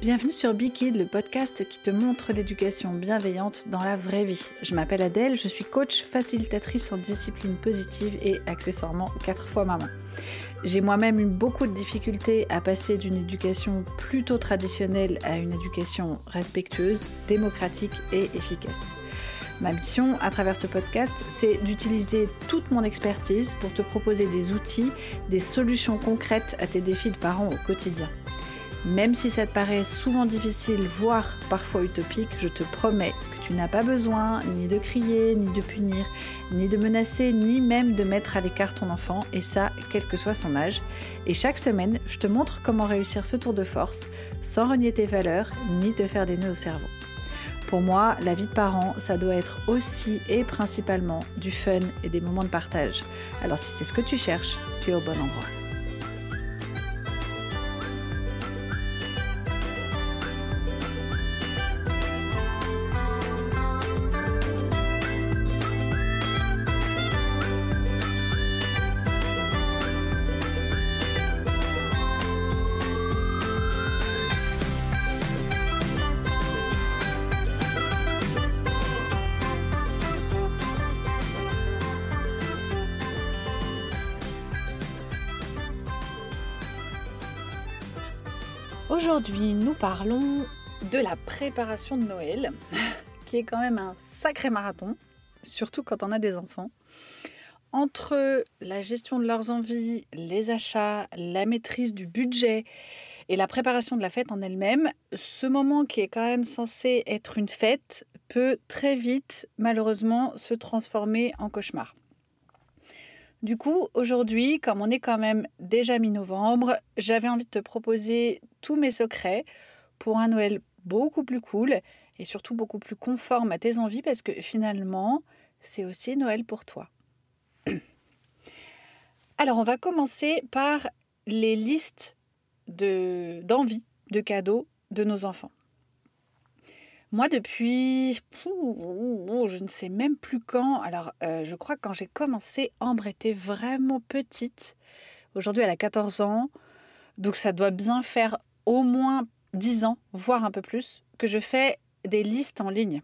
Bienvenue sur Bikid, le podcast qui te montre l'éducation bienveillante dans la vraie vie. Je m'appelle Adèle, je suis coach facilitatrice en discipline positive et accessoirement quatre fois maman. J'ai moi-même eu beaucoup de difficultés à passer d'une éducation plutôt traditionnelle à une éducation respectueuse, démocratique et efficace. Ma mission à travers ce podcast, c'est d'utiliser toute mon expertise pour te proposer des outils, des solutions concrètes à tes défis de parents au quotidien. Même si ça te paraît souvent difficile, voire parfois utopique, je te promets que tu n'as pas besoin ni de crier, ni de punir, ni de menacer, ni même de mettre à l'écart ton enfant, et ça, quel que soit son âge. Et chaque semaine, je te montre comment réussir ce tour de force sans renier tes valeurs, ni te faire des nœuds au cerveau. Pour moi, la vie de parent, ça doit être aussi et principalement du fun et des moments de partage. Alors si c'est ce que tu cherches, tu es au bon endroit. Aujourd'hui, nous parlons de la préparation de Noël, qui est quand même un sacré marathon, surtout quand on a des enfants. Entre la gestion de leurs envies, les achats, la maîtrise du budget et la préparation de la fête en elle-même, ce moment qui est quand même censé être une fête peut très vite, malheureusement, se transformer en cauchemar. Du coup, aujourd'hui, comme on est quand même déjà mi-novembre, j'avais envie de te proposer tous mes secrets pour un Noël beaucoup plus cool et surtout beaucoup plus conforme à tes envies parce que finalement, c'est aussi Noël pour toi. Alors, on va commencer par les listes d'envies, de cadeaux de nos enfants. Moi, depuis, je ne sais même plus quand. Alors, euh, je crois que quand j'ai commencé, Ambre était vraiment petite. Aujourd'hui, elle a 14 ans. Donc, ça doit bien faire au moins 10 ans, voire un peu plus, que je fais des listes en ligne.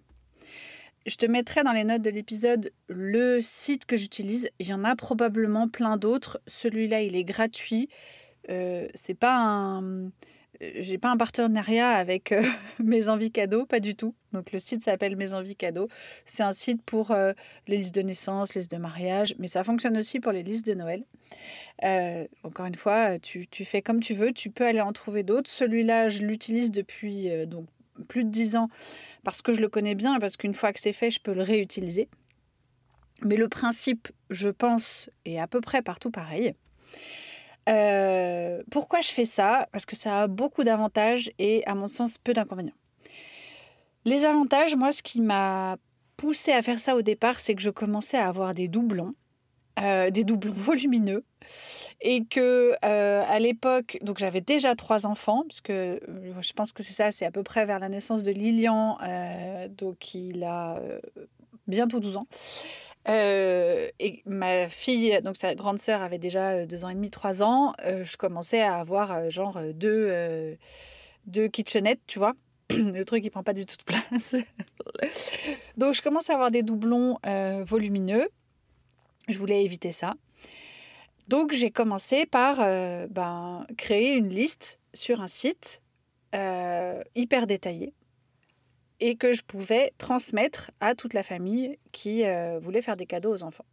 Je te mettrai dans les notes de l'épisode le site que j'utilise. Il y en a probablement plein d'autres. Celui-là, il est gratuit. Euh, c'est pas un j'ai pas un partenariat avec euh, Mes Envies Cadeaux, pas du tout. Donc le site s'appelle Mes Envies Cadeaux. C'est un site pour euh, les listes de naissance, les listes de mariage, mais ça fonctionne aussi pour les listes de Noël. Euh, encore une fois, tu, tu, fais comme tu veux, tu peux aller en trouver d'autres. Celui-là, je l'utilise depuis donc plus de 10 ans parce que je le connais bien et parce qu'une fois que c'est fait, je peux le réutiliser. Mais le principe, je pense, est à peu près partout pareil. Euh, pourquoi je fais ça? Parce que ça a beaucoup d'avantages et à mon sens peu d'inconvénients. Les avantages, moi, ce qui m'a poussé à faire ça au départ, c'est que je commençais à avoir des doublons, euh, des doublons volumineux, et que euh, à l'époque, donc j'avais déjà trois enfants, puisque je pense que c'est ça, c'est à peu près vers la naissance de Lilian, donc il a bientôt 12 ans. Euh, et ma fille, donc sa grande sœur, avait déjà euh, deux ans et demi, trois ans. Euh, je commençais à avoir genre deux, deux kitchenettes, tu vois. Le truc, il prend pas du tout de place. donc, je commence à avoir des doublons volumineux. Je voulais éviter ça. Donc, j'ai commencé par ben, créer une liste sur un site hyper détaillé et que je pouvais transmettre à toute la famille qui euh, voulait faire des cadeaux aux enfants.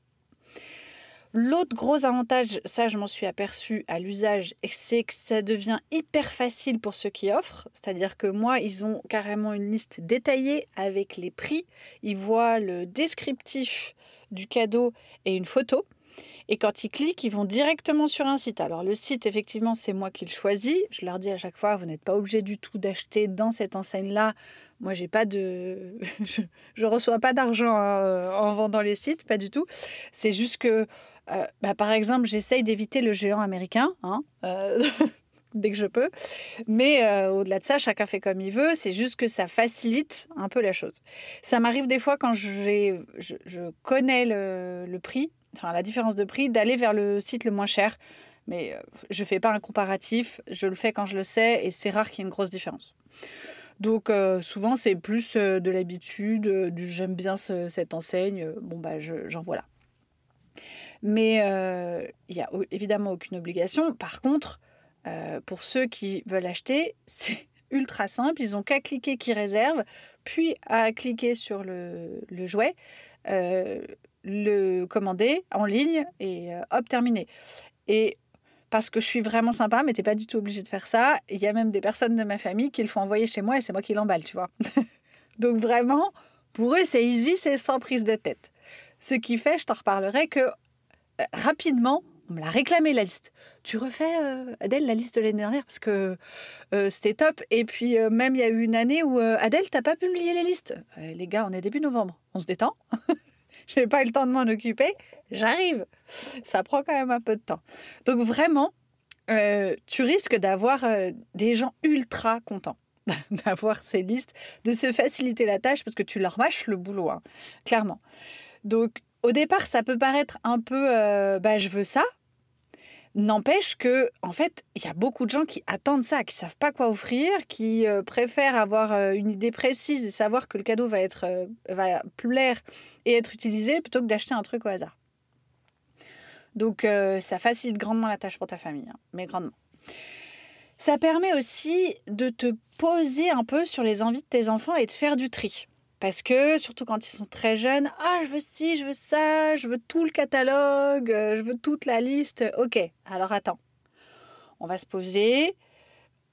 L'autre gros avantage, ça je m'en suis aperçu à l'usage, c'est que ça devient hyper facile pour ceux qui offrent. C'est-à-dire que moi, ils ont carrément une liste détaillée avec les prix. Ils voient le descriptif du cadeau et une photo. Et quand ils cliquent, ils vont directement sur un site. Alors le site, effectivement, c'est moi qui le choisis. Je leur dis à chaque fois, vous n'êtes pas obligé du tout d'acheter dans cette enseigne-là. Moi, j'ai pas de, je, ne reçois pas d'argent hein, en vendant les sites, pas du tout. C'est juste que, euh, bah, par exemple, j'essaye d'éviter le géant américain. Hein, euh, dès que je peux. Mais euh, au-delà de ça, chacun fait comme il veut. C'est juste que ça facilite un peu la chose. Ça m'arrive des fois quand je, je connais le, prix, enfin la différence de prix, d'aller vers le site le moins cher. Mais euh, je fais pas un comparatif, je le fais quand je le sais et c'est rare qu'il y ait une grosse différence. Donc euh, souvent c'est plus euh, de l'habitude, du j'aime bien cette enseigne, bon bah j'en vois là. Mais il n'y a évidemment aucune obligation. Par contre, pour ceux qui veulent acheter, c'est ultra simple. Ils ont qu'à cliquer qui réserve, puis à cliquer sur le, le jouet le commander en ligne et hop, terminé. Et parce que je suis vraiment sympa, mais t'es pas du tout obligé de faire ça. Il y a même des personnes de ma famille qui le font envoyer chez moi et c'est moi qui l'emballe, tu vois. Donc vraiment, pour eux, c'est easy, c'est sans prise de tête. Ce qui fait, je t'en reparlerai, que euh, rapidement, on me l'a réclamé la liste. Tu refais, euh, Adèle, la liste de l'année dernière? Parce que euh, c'était top. Et puis, même il y a eu une année où Adèle, t'as pas publié les listes. les gars, on est début novembre. On se détend. je n'ai pas eu le temps de m'en occuper, j'arrive. Ça prend quand même un peu de temps. Donc vraiment, euh, tu risques d'avoir euh, des gens ultra contents d'avoir ces listes, de se faciliter la tâche parce que tu leur mâches le boulot, hein, clairement. Donc au départ, ça peut paraître un peu, euh, bah, je veux ça, N'empêche que, en fait, il y a beaucoup de gens qui attendent ça, qui savent pas quoi offrir, qui euh, préfèrent avoir euh, une idée précise et savoir que le cadeau va être euh, plaire et être utilisé plutôt que d'acheter un truc au hasard. Donc, ça facilite grandement la tâche pour ta famille, hein, mais grandement. Ça permet aussi de te poser un peu sur les envies de tes enfants et de faire du tri. Parce que, surtout quand ils sont très jeunes, ah, je veux ci, je veux ça, je veux tout le catalogue, euh, je veux toute la liste. Ok, alors attends. On va se poser,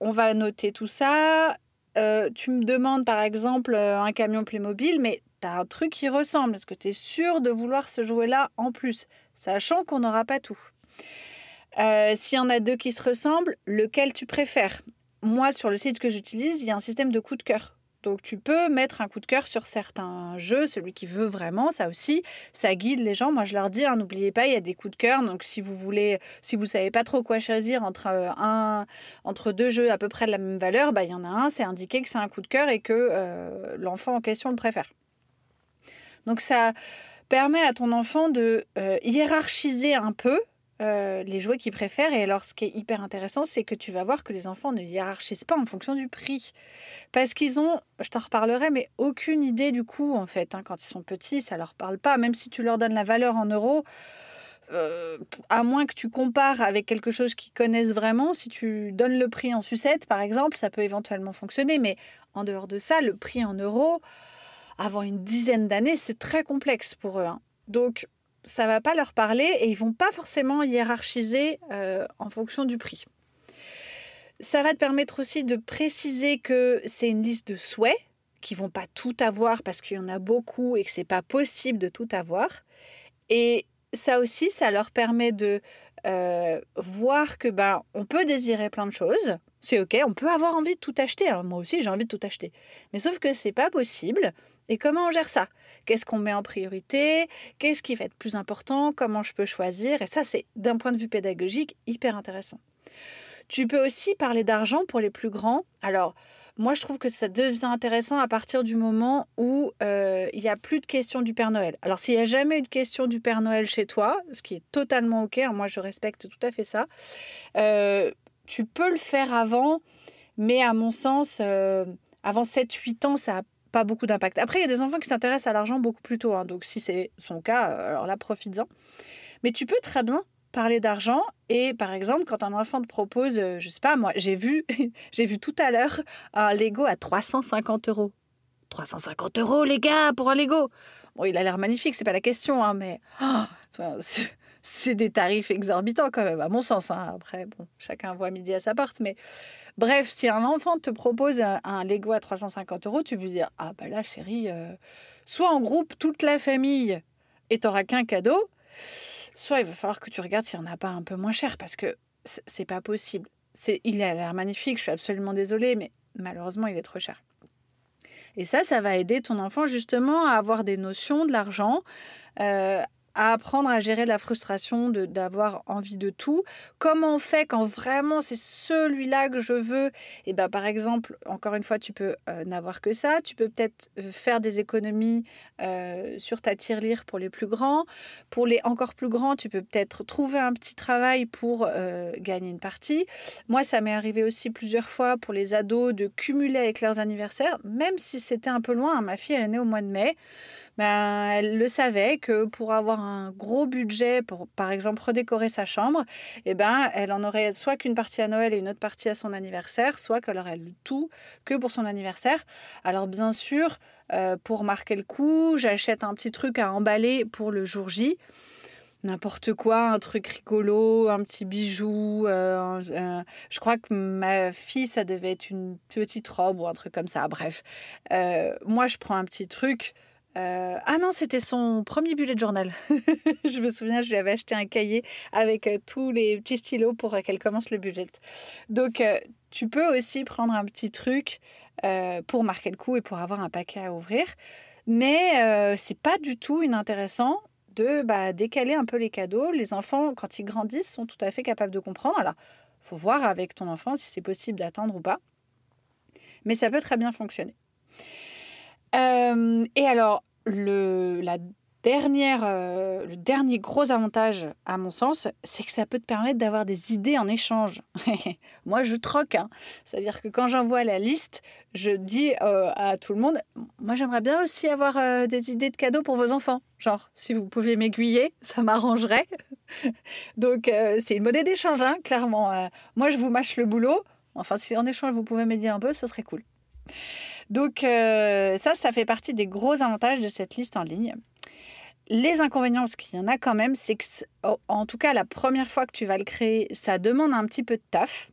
on va noter tout ça. Euh, tu me demandes par exemple euh, un camion Playmobil, mais tu as un truc qui ressemble. Est-ce que tu es sûr de vouloir ce jouet-là en plus? Sachant qu'on n'aura pas tout. S'il y en a deux qui se ressemblent, lequel tu préfères? Moi, sur le site que j'utilise, il y a un système de coup de cœur. Donc tu peux mettre un coup de cœur sur certains jeux, celui qui veut vraiment, ça aussi, ça guide les gens. Moi je leur dis, hein, n'oubliez pas, il y a des coups de cœur. Donc si vous voulez, si vous savez pas trop quoi choisir entre euh, un, entre deux jeux à peu près de la même valeur, bah il y en a un, c'est indiqué que c'est un coup de cœur et que euh, l'enfant en question le préfère. Donc ça permet à ton enfant de euh, hiérarchiser un peu euh, les jouets qu'ils préfèrent. Et alors, ce qui est hyper intéressant, c'est que tu vas voir que les enfants ne hiérarchisent pas en fonction du prix. Parce qu'ils ont, je t'en reparlerai, mais aucune idée du coût, en fait. Hein. Quand ils sont petits, ça leur parle pas. Même si tu leur donnes la valeur en euros, euh, à moins que tu compares avec quelque chose qu'ils connaissent vraiment, si tu donnes le prix en sucette, par exemple, ça peut éventuellement fonctionner. Mais en dehors de ça, le prix en euros, avant une dizaine d'années, c'est très complexe pour eux. Hein. Donc, ça va pas leur parler et ils vont pas forcément hiérarchiser euh, en fonction du prix. Ça va te permettre aussi de préciser que c'est une liste de souhaits qui vont pas tout avoir parce qu'il y en a beaucoup et que c'est pas possible de tout avoir. Et ça aussi, ça leur permet de euh, voir que ben on peut désirer plein de choses. C'est ok, on peut avoir envie de tout acheter. Hein. Moi aussi, j'ai envie de tout acheter. Mais sauf que c'est pas possible. Et comment on gère ça? Qu'est-ce qu'on met en priorité? Qu'est-ce qui va être plus important? Comment je peux choisir? Et ça, c'est d'un point de vue pédagogique hyper intéressant. Tu peux aussi parler d'argent pour les plus grands. Alors, moi, je trouve que ça devient intéressant à partir du moment où euh, il n'y a plus de questions du Père Noël. Alors, s'il n'y a jamais eu de question du Père Noël chez toi, ce qui est totalement OK, hein, moi je respecte tout à fait ça, euh, tu peux le faire avant, mais à mon sens, euh, avant 7-8 ans, ça a pas beaucoup d'impact. Après, il y a des enfants qui s'intéressent à l'argent beaucoup plus tôt. Hein. donc, si c'est son cas, euh, alors là, profites-en. Mais tu peux très bien parler d'argent et par exemple quand un enfant te propose euh, je sais pas moi j'ai vu j'ai vu tout à l'heure un Lego à 350 euros 350 euros les gars pour un Lego bon il a l'air magnifique c'est pas la question hein, mais c'est des tarifs exorbitants quand même à mon sens hein. après bon chacun voit midi à sa porte mais Bref, si un enfant te propose un, Lego à 350 euros, tu peux dire Ah, bah là, chérie, euh, soit en groupe toute la famille et t'auras qu'un cadeau, soit il va falloir que tu regardes s'il n'y en a pas un peu moins cher parce que c'est pas possible. Il a l'air magnifique, je suis absolument désolée, mais malheureusement, il est trop cher. Et ça, ça va aider ton enfant justement à avoir des notions de l'argent, euh, à apprendre à gérer la frustration d'avoir envie de tout. Comment on fait quand vraiment c'est celui-là que je veux? Et eh ben par exemple, encore une fois, tu peux euh, n'avoir que ça. Tu peux peut-être euh, faire des économies euh, sur ta tirelire pour les plus grands. Pour les encore plus grands, tu peux peut-être trouver un petit travail pour gagner une partie. Moi, ça m'est arrivé aussi plusieurs fois pour les ados de cumuler avec leurs anniversaires, même si c'était un peu loin. Ma fille, elle est née au mois de mai ben, elle le savait que pour avoir un gros budget, pour par exemple redécorer sa chambre, eh ben, elle en aurait soit qu'une partie à Noël et une autre partie à son anniversaire, soit qu'elle aurait tout que pour son anniversaire. Alors bien sûr, euh, pour marquer le coup, j'achète un petit truc à emballer pour le jour J n'importe quoi, un truc rigolo, un petit bijou. Euh, je crois que ma fille, ça devait être une petite robe ou un truc comme ça. Bref, euh, moi, je prends un petit truc euh, ah non, c'était son premier bullet journal. je me souviens, je lui avais acheté un cahier avec euh, tous les petits stylos pour euh, qu'elle commence le budget. Donc, tu peux aussi prendre un petit truc pour marquer le coup et pour avoir un paquet à ouvrir. Mais c'est pas du tout inintéressant de bah, décaler un peu les cadeaux. Les enfants, quand ils grandissent, sont tout à fait capables de comprendre. Alors, faut voir avec ton enfant si c'est possible d'attendre ou pas. Mais ça peut très bien fonctionner. Et alors, le, la dernière, euh, le dernier gros avantage, à mon sens, c'est que ça peut te permettre d'avoir des idées en échange. Moi, je troque. Hein. C'est-à-dire que quand j'envoie la liste, je dis euh, à tout le monde, moi, j'aimerais bien aussi avoir euh, des idées de cadeaux pour vos enfants. Genre, si vous pouviez m'aiguiller, ça m'arrangerait. Donc, c'est une monnaie d'échange, hein, clairement. moi, je vous mâche le boulot. Enfin, si en échange, vous pouvez m'aider un peu, ce serait cool. Donc euh, ça, ça fait partie des gros avantages de cette liste en ligne. Les inconvénients, parce qu'il y en a quand même, c'est que, oh, en tout cas, la première fois que tu vas le créer, ça demande un petit peu de taf.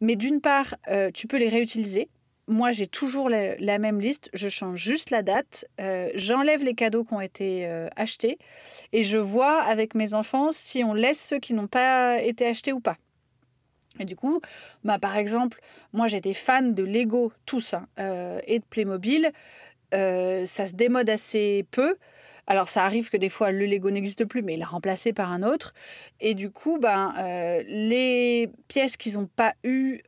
Mais d'une part, euh, tu peux les réutiliser. Moi, j'ai toujours la, même liste. Je change juste la date. Euh, j'enlève les cadeaux qui ont été achetés. Et je vois avec mes enfants si on laisse ceux qui n'ont pas été achetés ou pas. Et du coup, bah, par exemple, moi j'étais fan de Lego tous hein, euh, et de Playmobil. Euh, ça se démode assez peu. Alors ça arrive que des fois le Lego n'existe plus, mais il est remplacé par un autre. Et du coup, ben, les pièces qu'ils n'ont pas eues,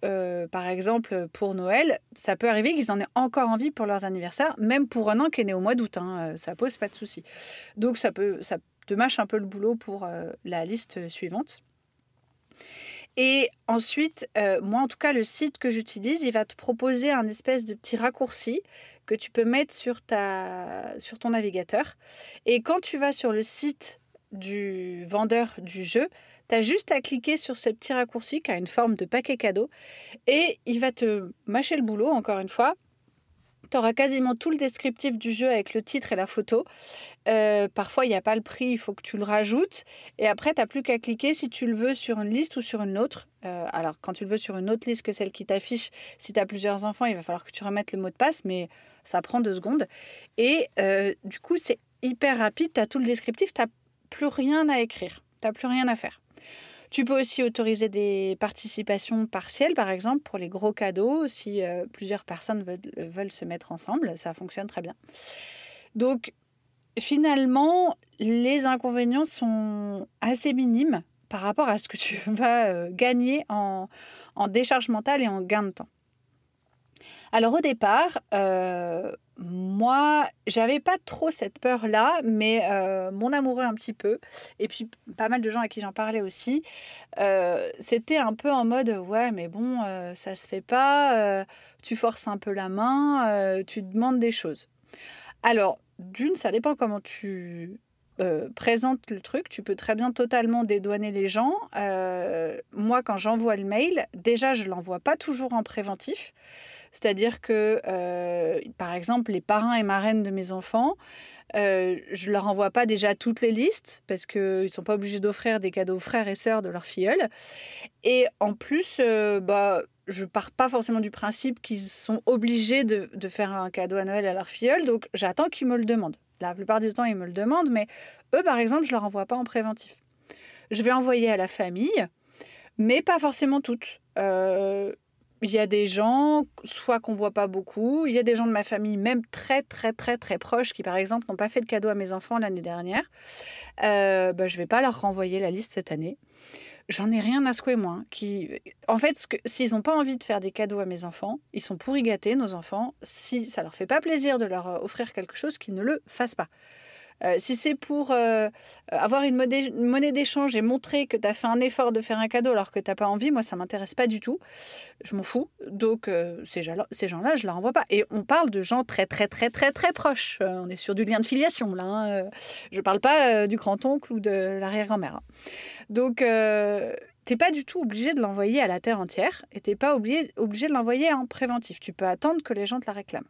par exemple pour Noël, ça peut arriver qu'ils en aient encore envie pour leurs anniversaires, même pour un an qui est né au mois d'août. Hein, ça pose pas de souci. Donc ça peut, ça te mâche un peu le boulot pour la liste suivante. Et ensuite, euh, moi en tout cas, le site que j'utilise, il va te proposer un espèce de petit raccourci que tu peux mettre sur, ta, sur ton navigateur. Et quand tu vas sur le site du vendeur du jeu, tu as juste à cliquer sur ce petit raccourci qui a une forme de paquet cadeau et il va te mâcher le boulot, encore une fois, tu auras quasiment tout le descriptif du jeu avec le titre et la photo. Euh, parfois, il n'y a pas le prix, il faut que tu le rajoutes. Et après, tu n'as plus qu'à cliquer si tu le veux sur une liste ou sur une autre. Euh, alors, quand tu le veux sur une autre liste que celle qui t'affiche, si tu as plusieurs enfants, il va falloir que tu remettes le mot de passe, mais ça prend deux secondes. Et euh, du coup, c'est hyper rapide, tu as tout le descriptif, tu n'as plus rien à écrire, tu n'as plus rien à faire. Tu peux aussi autoriser des participations partielles, par exemple, pour les gros cadeaux, si euh, plusieurs personnes veulent, se mettre ensemble. Ça fonctionne très bien. Donc, finalement, les inconvénients sont assez minimes par rapport à ce que tu vas euh, gagner en décharge mentale et en gain de temps. Alors au départ, euh, moi, j'avais pas trop cette peur-là, mais euh, mon amoureux un petit peu, et puis pas mal de gens à qui j'en parlais aussi, euh, c'était un peu en mode ouais, mais bon, ça se fait pas, tu forces un peu la main, tu demandes des choses. Alors, d'une, ça dépend comment tu présentes le truc, tu peux très bien totalement dédouaner les gens. moi, quand j'envoie le mail, déjà, je l'envoie pas toujours en préventif. C'est-à-dire que, euh, par exemple, les parrains et marraines de mes enfants, euh, je leur envoie pas déjà toutes les listes parce qu'ils ne sont pas obligés d'offrir des cadeaux aux frères et sœurs de leur filleule. Et en plus, euh, bah, je pars pas forcément du principe qu'ils sont obligés de, faire un cadeau à Noël à leur filleule, donc j'attends qu'ils me le demandent. La plupart du temps, ils me le demandent, mais eux, par exemple, je leur envoie pas en préventif. Je vais envoyer à la famille, mais pas forcément toutes. Euh, il y a des gens, soit qu'on voit pas beaucoup, il y a des gens de ma famille, même très très très très proches, qui par exemple n'ont pas fait de cadeau à mes enfants l'année dernière. Euh, bah, je vais pas leur renvoyer la liste cette année. J'en ai rien à secouer moi. Hein, qui... En fait, s'ils n'ont pas envie de faire des cadeaux à mes enfants, ils sont pourri gâtés, nos enfants. Si ça leur fait pas plaisir de leur euh, offrir quelque chose, qu'ils ne le fassent pas. Euh, si c'est pour euh, avoir une monnaie d'échange et montrer que tu as fait un effort de faire un cadeau alors que tu n'as pas envie, moi, ça m'intéresse pas du tout. Je m'en fous. Donc, euh, ces gens-là, je ne leur envoie pas. Et on parle de gens très, très, très, très, très proches. on est sur du lien de filiation, là. Hein. Je ne parle pas du grand-oncle ou de l'arrière-grand-mère. Hein. Donc, tu n'es pas du tout obligé de l'envoyer à la terre entière et tu n'es pas obligé, obligé de l'envoyer en préventif. Tu peux attendre que les gens te la réclament.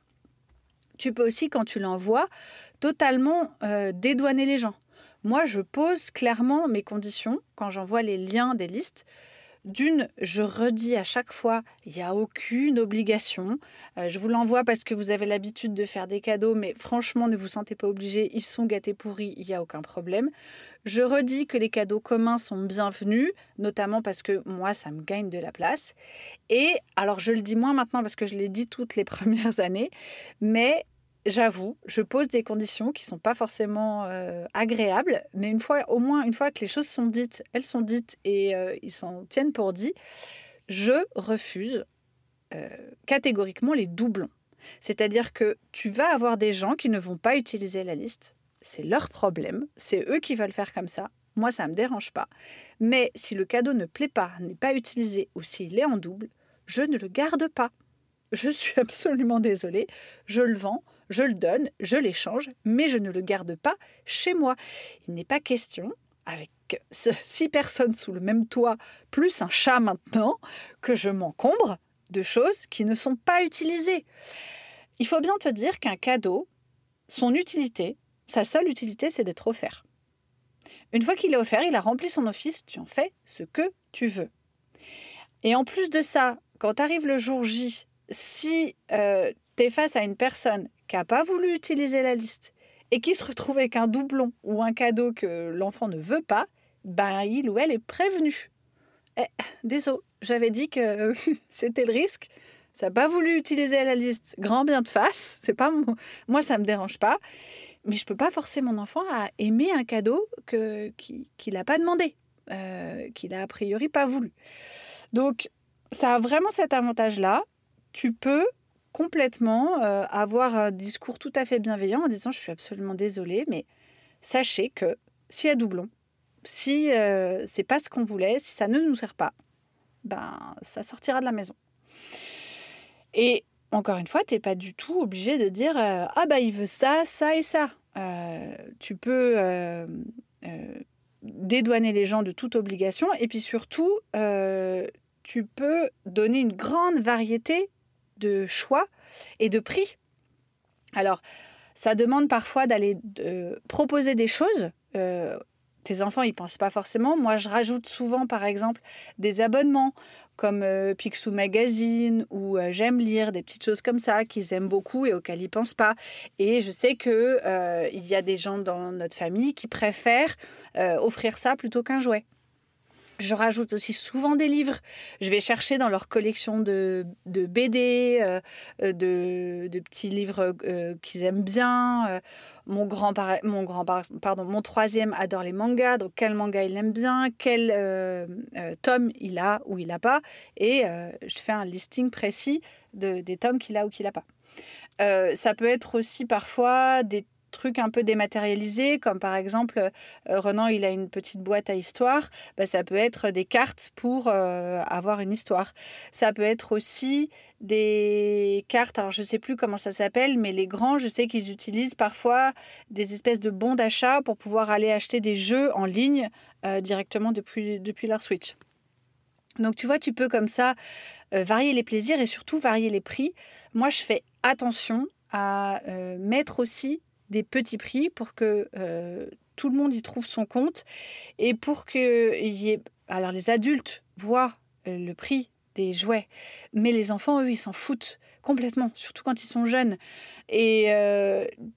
Tu peux aussi, quand tu l'envoies, totalement euh, dédouaner les gens. Moi, je pose clairement mes conditions quand j'envoie les liens des listes. D'une, je redis à chaque fois, il n'y a aucune obligation. Euh, je vous l'envoie parce que vous avez l'habitude de faire des cadeaux, mais franchement, ne vous sentez pas obligé. Ils sont gâtés pourris, il n'y a aucun problème. Je redis que les cadeaux communs sont bienvenus, notamment parce que moi, ça me gagne de la place. Et alors, je le dis moins maintenant parce que je l'ai dit toutes les premières années, mais j'avoue, je pose des conditions qui sont pas forcément euh, agréables, mais une fois, au moins une fois que les choses sont dites, elles sont dites et euh, ils s'en tiennent pour dit, je refuse euh, catégoriquement les doublons. C'est-à-dire que tu vas avoir des gens qui ne vont pas utiliser la liste. C'est leur problème, c'est eux qui veulent faire comme ça. Moi, ça ne me dérange pas. Mais si le cadeau ne plaît pas, n'est pas utilisé ou s'il est en double, je ne le garde pas. Je suis absolument désolée, je le vends, je le donne, je l'échange, mais je ne le garde pas chez moi. Il n'est pas question, avec six personnes sous le même toit, plus un chat maintenant, que je m'encombre de choses qui ne sont pas utilisées. Il faut bien te dire qu'un cadeau, son utilité, sa seule utilité, c'est d'être offert. Une fois qu'il est offert, il a rempli son office, tu en fais ce que tu veux. Et en plus de ça, quand arrive le jour J, si euh, tu es face à une personne qui n'a pas voulu utiliser la liste et qui se retrouve avec un doublon ou un cadeau que l'enfant ne veut pas, ben il ou elle est prévenu. Eh, désolé, j'avais dit que c'était le risque. Ça n'a pas voulu utiliser la liste. Grand bien de face. C'est pas moi, ça me dérange pas. Mais je peux pas forcer mon enfant à aimer un cadeau que qu'il n'a pas demandé, euh, qu'il a a priori pas voulu. Donc ça a vraiment cet avantage-là. Tu peux complètement euh, avoir un discours tout à fait bienveillant en disant je suis absolument désolée, mais sachez que s'il y a doublon, si euh, c'est pas ce qu'on voulait, si ça ne nous sert pas, ben ça sortira de la maison. Et encore une fois, tu n'es pas du tout obligé de dire euh, ah bah il veut ça, ça et ça. tu peux dédouaner les gens de toute obligation et puis surtout tu peux donner une grande variété de choix et de prix. Alors, ça demande parfois d'aller proposer des choses. Euh, tes enfants, ils pensent pas forcément. Moi, je rajoute souvent, par exemple, des abonnements comme euh, Picsou Magazine ou euh, J'aime lire, des petites choses comme ça qu'ils aiment beaucoup et auxquelles ils pensent pas. Et je sais que il y a des gens dans notre famille qui préfèrent offrir ça plutôt qu'un jouet. Je rajoute aussi souvent des livres. Je vais chercher dans leur collection de, BD, euh, euh, de, petits livres euh, qu'ils aiment bien. mon grand, mon grand pardon, mon troisième adore les mangas. Donc quel manga il aime bien, quel tome il a ou il n'a pas, et je fais un listing précis de, des tomes qu'il a ou qu'il n'a pas. ça peut être aussi parfois des trucs un peu dématérialisés, comme par exemple, euh, Renan, il a une petite boîte à histoire, bah, ça peut être des cartes pour euh, avoir une histoire. Ça peut être aussi des cartes, alors je ne sais plus comment ça s'appelle, mais les grands, je sais qu'ils utilisent parfois des espèces de bons d'achat pour pouvoir aller acheter des jeux en ligne euh, directement depuis, depuis leur Switch. Donc tu vois, tu peux comme ça varier les plaisirs et surtout varier les prix. Moi, je fais attention à mettre aussi des petits prix pour que tout le monde y trouve son compte et pour que y. Alors les adultes voient le prix des jouets, mais les enfants, eux, ils s'en foutent complètement, surtout quand ils sont jeunes. Et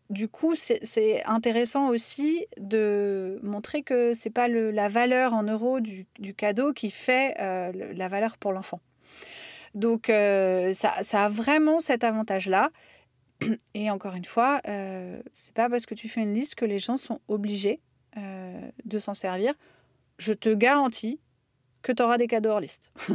du coup, c'est intéressant aussi de montrer que c'est pas le, la valeur en euros du, du, cadeau qui fait la valeur pour l'enfant. Donc, ça, ça, a vraiment cet avantage-là. Et encore une fois, euh, c'est pas parce que tu fais une liste que les gens sont obligés de s'en servir. Je te garantis que tu auras des cadeaux hors liste.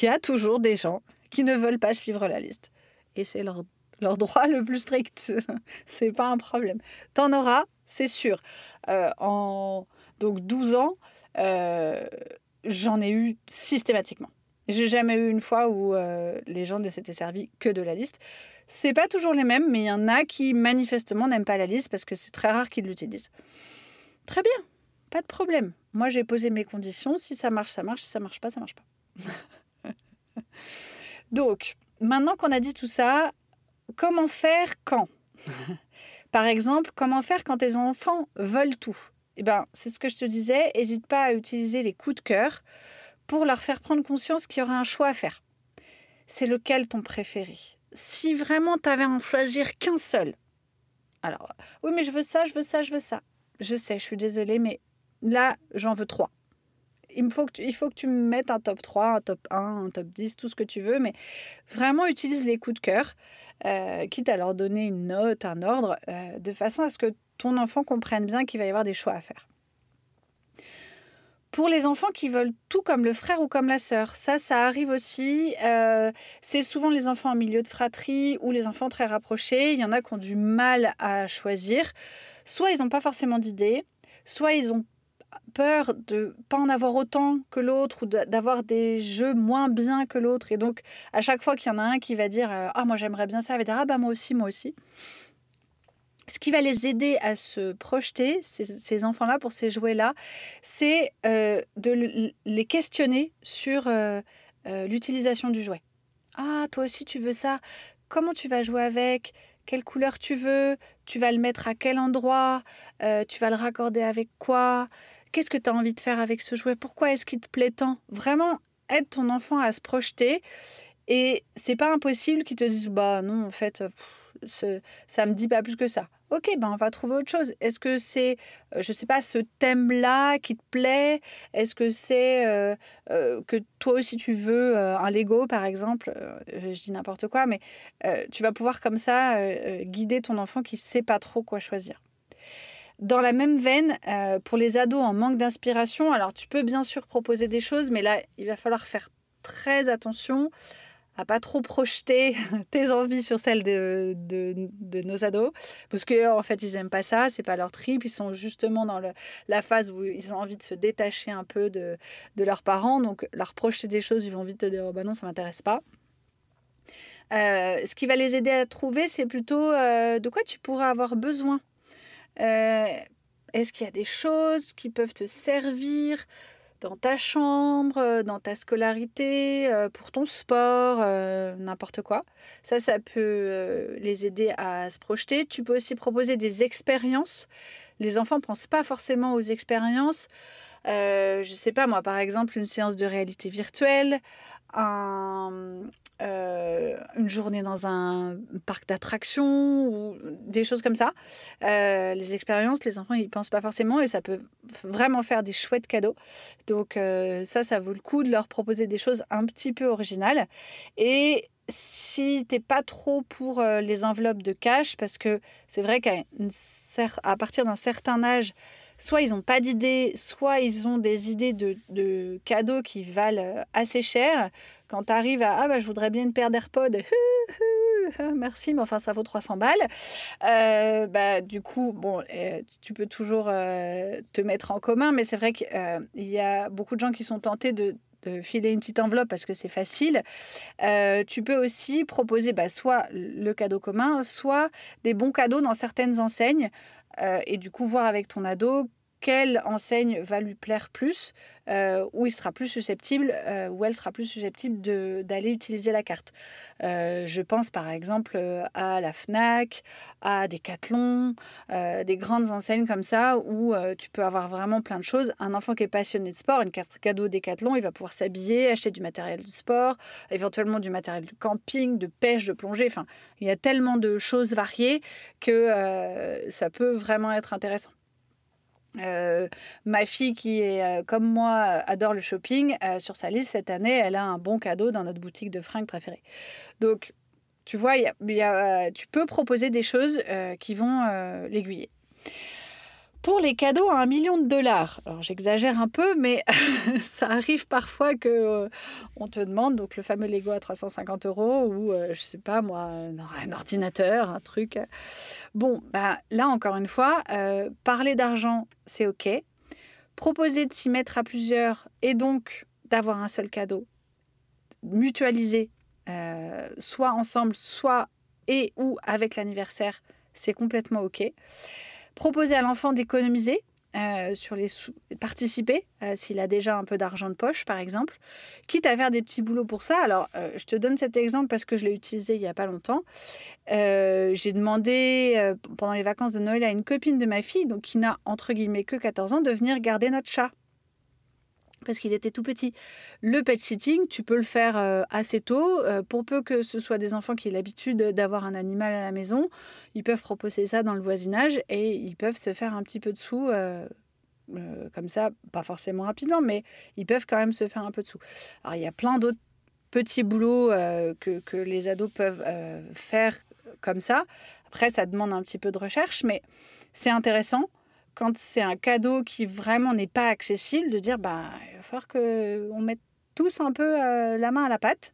Il y a toujours des gens qui ne veulent pas suivre la liste. Et c'est leur, leur droit le plus strict. c'est pas un problème. T'en auras, c'est sûr. Euh, en donc 12 ans, euh, j'en ai eu systématiquement. J'ai jamais eu une fois où euh, les gens ne s'étaient servis que de la liste. C'est pas toujours les mêmes, mais il y en a qui manifestement n'aiment pas la liste parce que c'est très rare qu'ils l'utilisent. Très bien, pas de problème. Moi, j'ai posé mes conditions. Si ça marche, ça marche. Si ça marche pas, ça marche pas. Donc, maintenant qu'on a dit tout ça, comment faire quand? Par exemple, comment faire quand tes enfants veulent tout? Eh ben, c'est ce que je te disais. N'hésite pas à utiliser les coups de cœur pour leur faire prendre conscience qu'il y aura un choix à faire. C'est lequel ton préféré? Si vraiment tu avais à en choisir qu'un seul. Alors, oui, mais je veux ça, je veux ça, je veux ça. Je sais, je suis désolée, mais Là, j'en veux trois. Il, faut que tu, me mettes un top 3, un top 1, un top 10, tout ce que tu veux, mais vraiment utilise les coups de cœur, euh, quitte à leur donner une note, un ordre, euh, de façon à ce que ton enfant comprenne bien qu'il va y avoir des choix à faire. Pour les enfants qui veulent tout comme le frère ou comme la sœur, ça, ça arrive aussi. Euh, c'est souvent les enfants en milieu de fratrie ou les enfants très rapprochés. Il y en a qui ont du mal à choisir. Soit ils n'ont pas forcément d'idées, soit ils ont peur de pas en avoir autant que l'autre ou d'avoir des jeux moins bien que l'autre. Et donc, à chaque fois qu'il y en a un qui va dire euh, Ah, moi j'aimerais bien ça, il va dire Ah, bah moi aussi, moi aussi. Ce qui va les aider à se projeter, ces, enfants-là, pour ces jouets-là, c'est euh, de les questionner sur euh, l'utilisation du jouet. Ah, toi aussi tu veux ça. Comment tu vas jouer avec? Quelle couleur tu veux, tu vas le mettre à quel endroit, tu vas le raccorder avec quoi, Qu'est-ce que tu as envie de faire avec ce jouet? Pourquoi est-ce qu'il te plaît tant? Vraiment, aide ton enfant à se projeter. Et c'est pas impossible qu'il te dise bah non, en fait, ça me dit pas plus que ça. Ok, ben on va trouver autre chose. Est-ce que c'est, euh, je sais pas, ce thème-là qui te plaît? Est-ce que c'est euh, euh, que toi aussi tu veux un Lego, par exemple? Je dis n'importe quoi, mais tu vas pouvoir comme ça guider ton enfant qui sait pas trop quoi choisir. Dans la même veine, pour les ados en manque d'inspiration, alors tu peux bien sûr proposer des choses, mais là, il va falloir faire très attention à pas trop projeter tes envies sur celles de, de, nos ados. Parce que en fait ils aiment pas ça c'est pas leur trip. Ils sont justement dans la phase où ils ont envie de se détacher un peu de, de leurs parents. Donc leur projeter des choses ils vont vite te dire oh bah non ça m'intéresse pas. Euh, ce qui va les aider à trouver c'est plutôt euh, de quoi tu pourras avoir besoin. Euh, est-ce qu'il y a des choses qui peuvent te servir? Dans ta chambre, euh, dans ta scolarité, euh, pour ton sport, n'importe quoi. Ça, ça peut les aider à se projeter. Tu peux aussi proposer des expériences. Les enfants ne pensent pas forcément aux expériences. je ne sais pas, moi, par exemple, une séance de réalité virtuelle, euh, une journée dans un parc d'attractions ou des choses comme ça. Euh, les expériences, les enfants, ils pensent pas forcément et ça peut vraiment faire des chouettes cadeaux. Donc euh, ça, ça vaut le coup de leur proposer des choses un petit peu originales. Et si t'es pas trop pour les enveloppes de cash, parce que c'est vrai qu'à partir d'un certain âge, soit ils n'ont pas d'idées, soit ils ont des idées de, de, cadeaux qui valent assez cher. Quand tu arrives à Ah, bah, je voudrais bien une paire d'AirPods, merci, mais enfin, ça vaut 300 balles. Euh, bah, du coup, bon, euh, tu peux toujours euh, te mettre en commun, mais c'est vrai qu'il y a beaucoup de gens qui sont tentés de, filer une petite enveloppe parce que c'est facile. tu peux aussi proposer bah, soit le cadeau commun, soit des bons cadeaux dans certaines enseignes. Et du coup, voir avec ton ado quelle enseigne va lui plaire plus, euh, où il sera plus susceptible, euh, où elle sera plus susceptible d'aller utiliser la carte. Euh, je pense par exemple à la FNAC, à Decathlon, des grandes enseignes comme ça, où tu peux avoir vraiment plein de choses. Un enfant qui est passionné de sport, une carte cadeau Decathlon, il va pouvoir s'habiller, acheter du matériel de sport, éventuellement du matériel de camping, de pêche, de plongée. Enfin, il y a tellement de choses variées que ça peut vraiment être intéressant. Euh, ma fille qui est euh, comme moi adore le shopping, euh, sur sa liste cette année, elle a un bon cadeau dans notre boutique de fringues préférée. Donc, tu vois, tu peux proposer des choses qui vont l'aiguiller. Pour les cadeaux à un million de dollars, alors j'exagère un peu, mais ça arrive parfois que euh, on te demande donc le fameux Lego à 350 euros ou euh, je sais pas moi un ordinateur, un truc. Bon, bah là encore une fois, euh, parler d'argent c'est ok. Proposer de s'y mettre à plusieurs et donc d'avoir un seul cadeau, mutualiser, euh, soit ensemble, soit et ou avec l'anniversaire, c'est complètement ok. Proposer à l'enfant d'économiser euh, sur les sous, participer euh, s'il a déjà un peu d'argent de poche, par exemple, quitte à faire des petits boulots pour ça. Alors, euh, je te donne cet exemple parce que je l'ai utilisé il n'y a pas longtemps. J'ai demandé pendant les vacances de Noël à une copine de ma fille, donc qui n'a entre guillemets que 14 ans, de venir garder notre chat parce qu'il était tout petit. Le pet sitting, tu peux le faire euh, assez tôt. Euh, pour peu que ce soit des enfants qui aient l'habitude d'avoir un animal à la maison, ils peuvent proposer ça dans le voisinage et ils peuvent se faire un petit peu de sous. Euh, comme ça, pas forcément rapidement, mais ils peuvent quand même se faire un peu de sous. Alors il y a plein d'autres petits boulots que, les ados peuvent faire comme ça. Après, ça demande un petit peu de recherche, mais c'est intéressant quand c'est un cadeau qui vraiment n'est pas accessible, de dire bah, il va falloir qu'on mette tous un peu euh, la main à la pâte.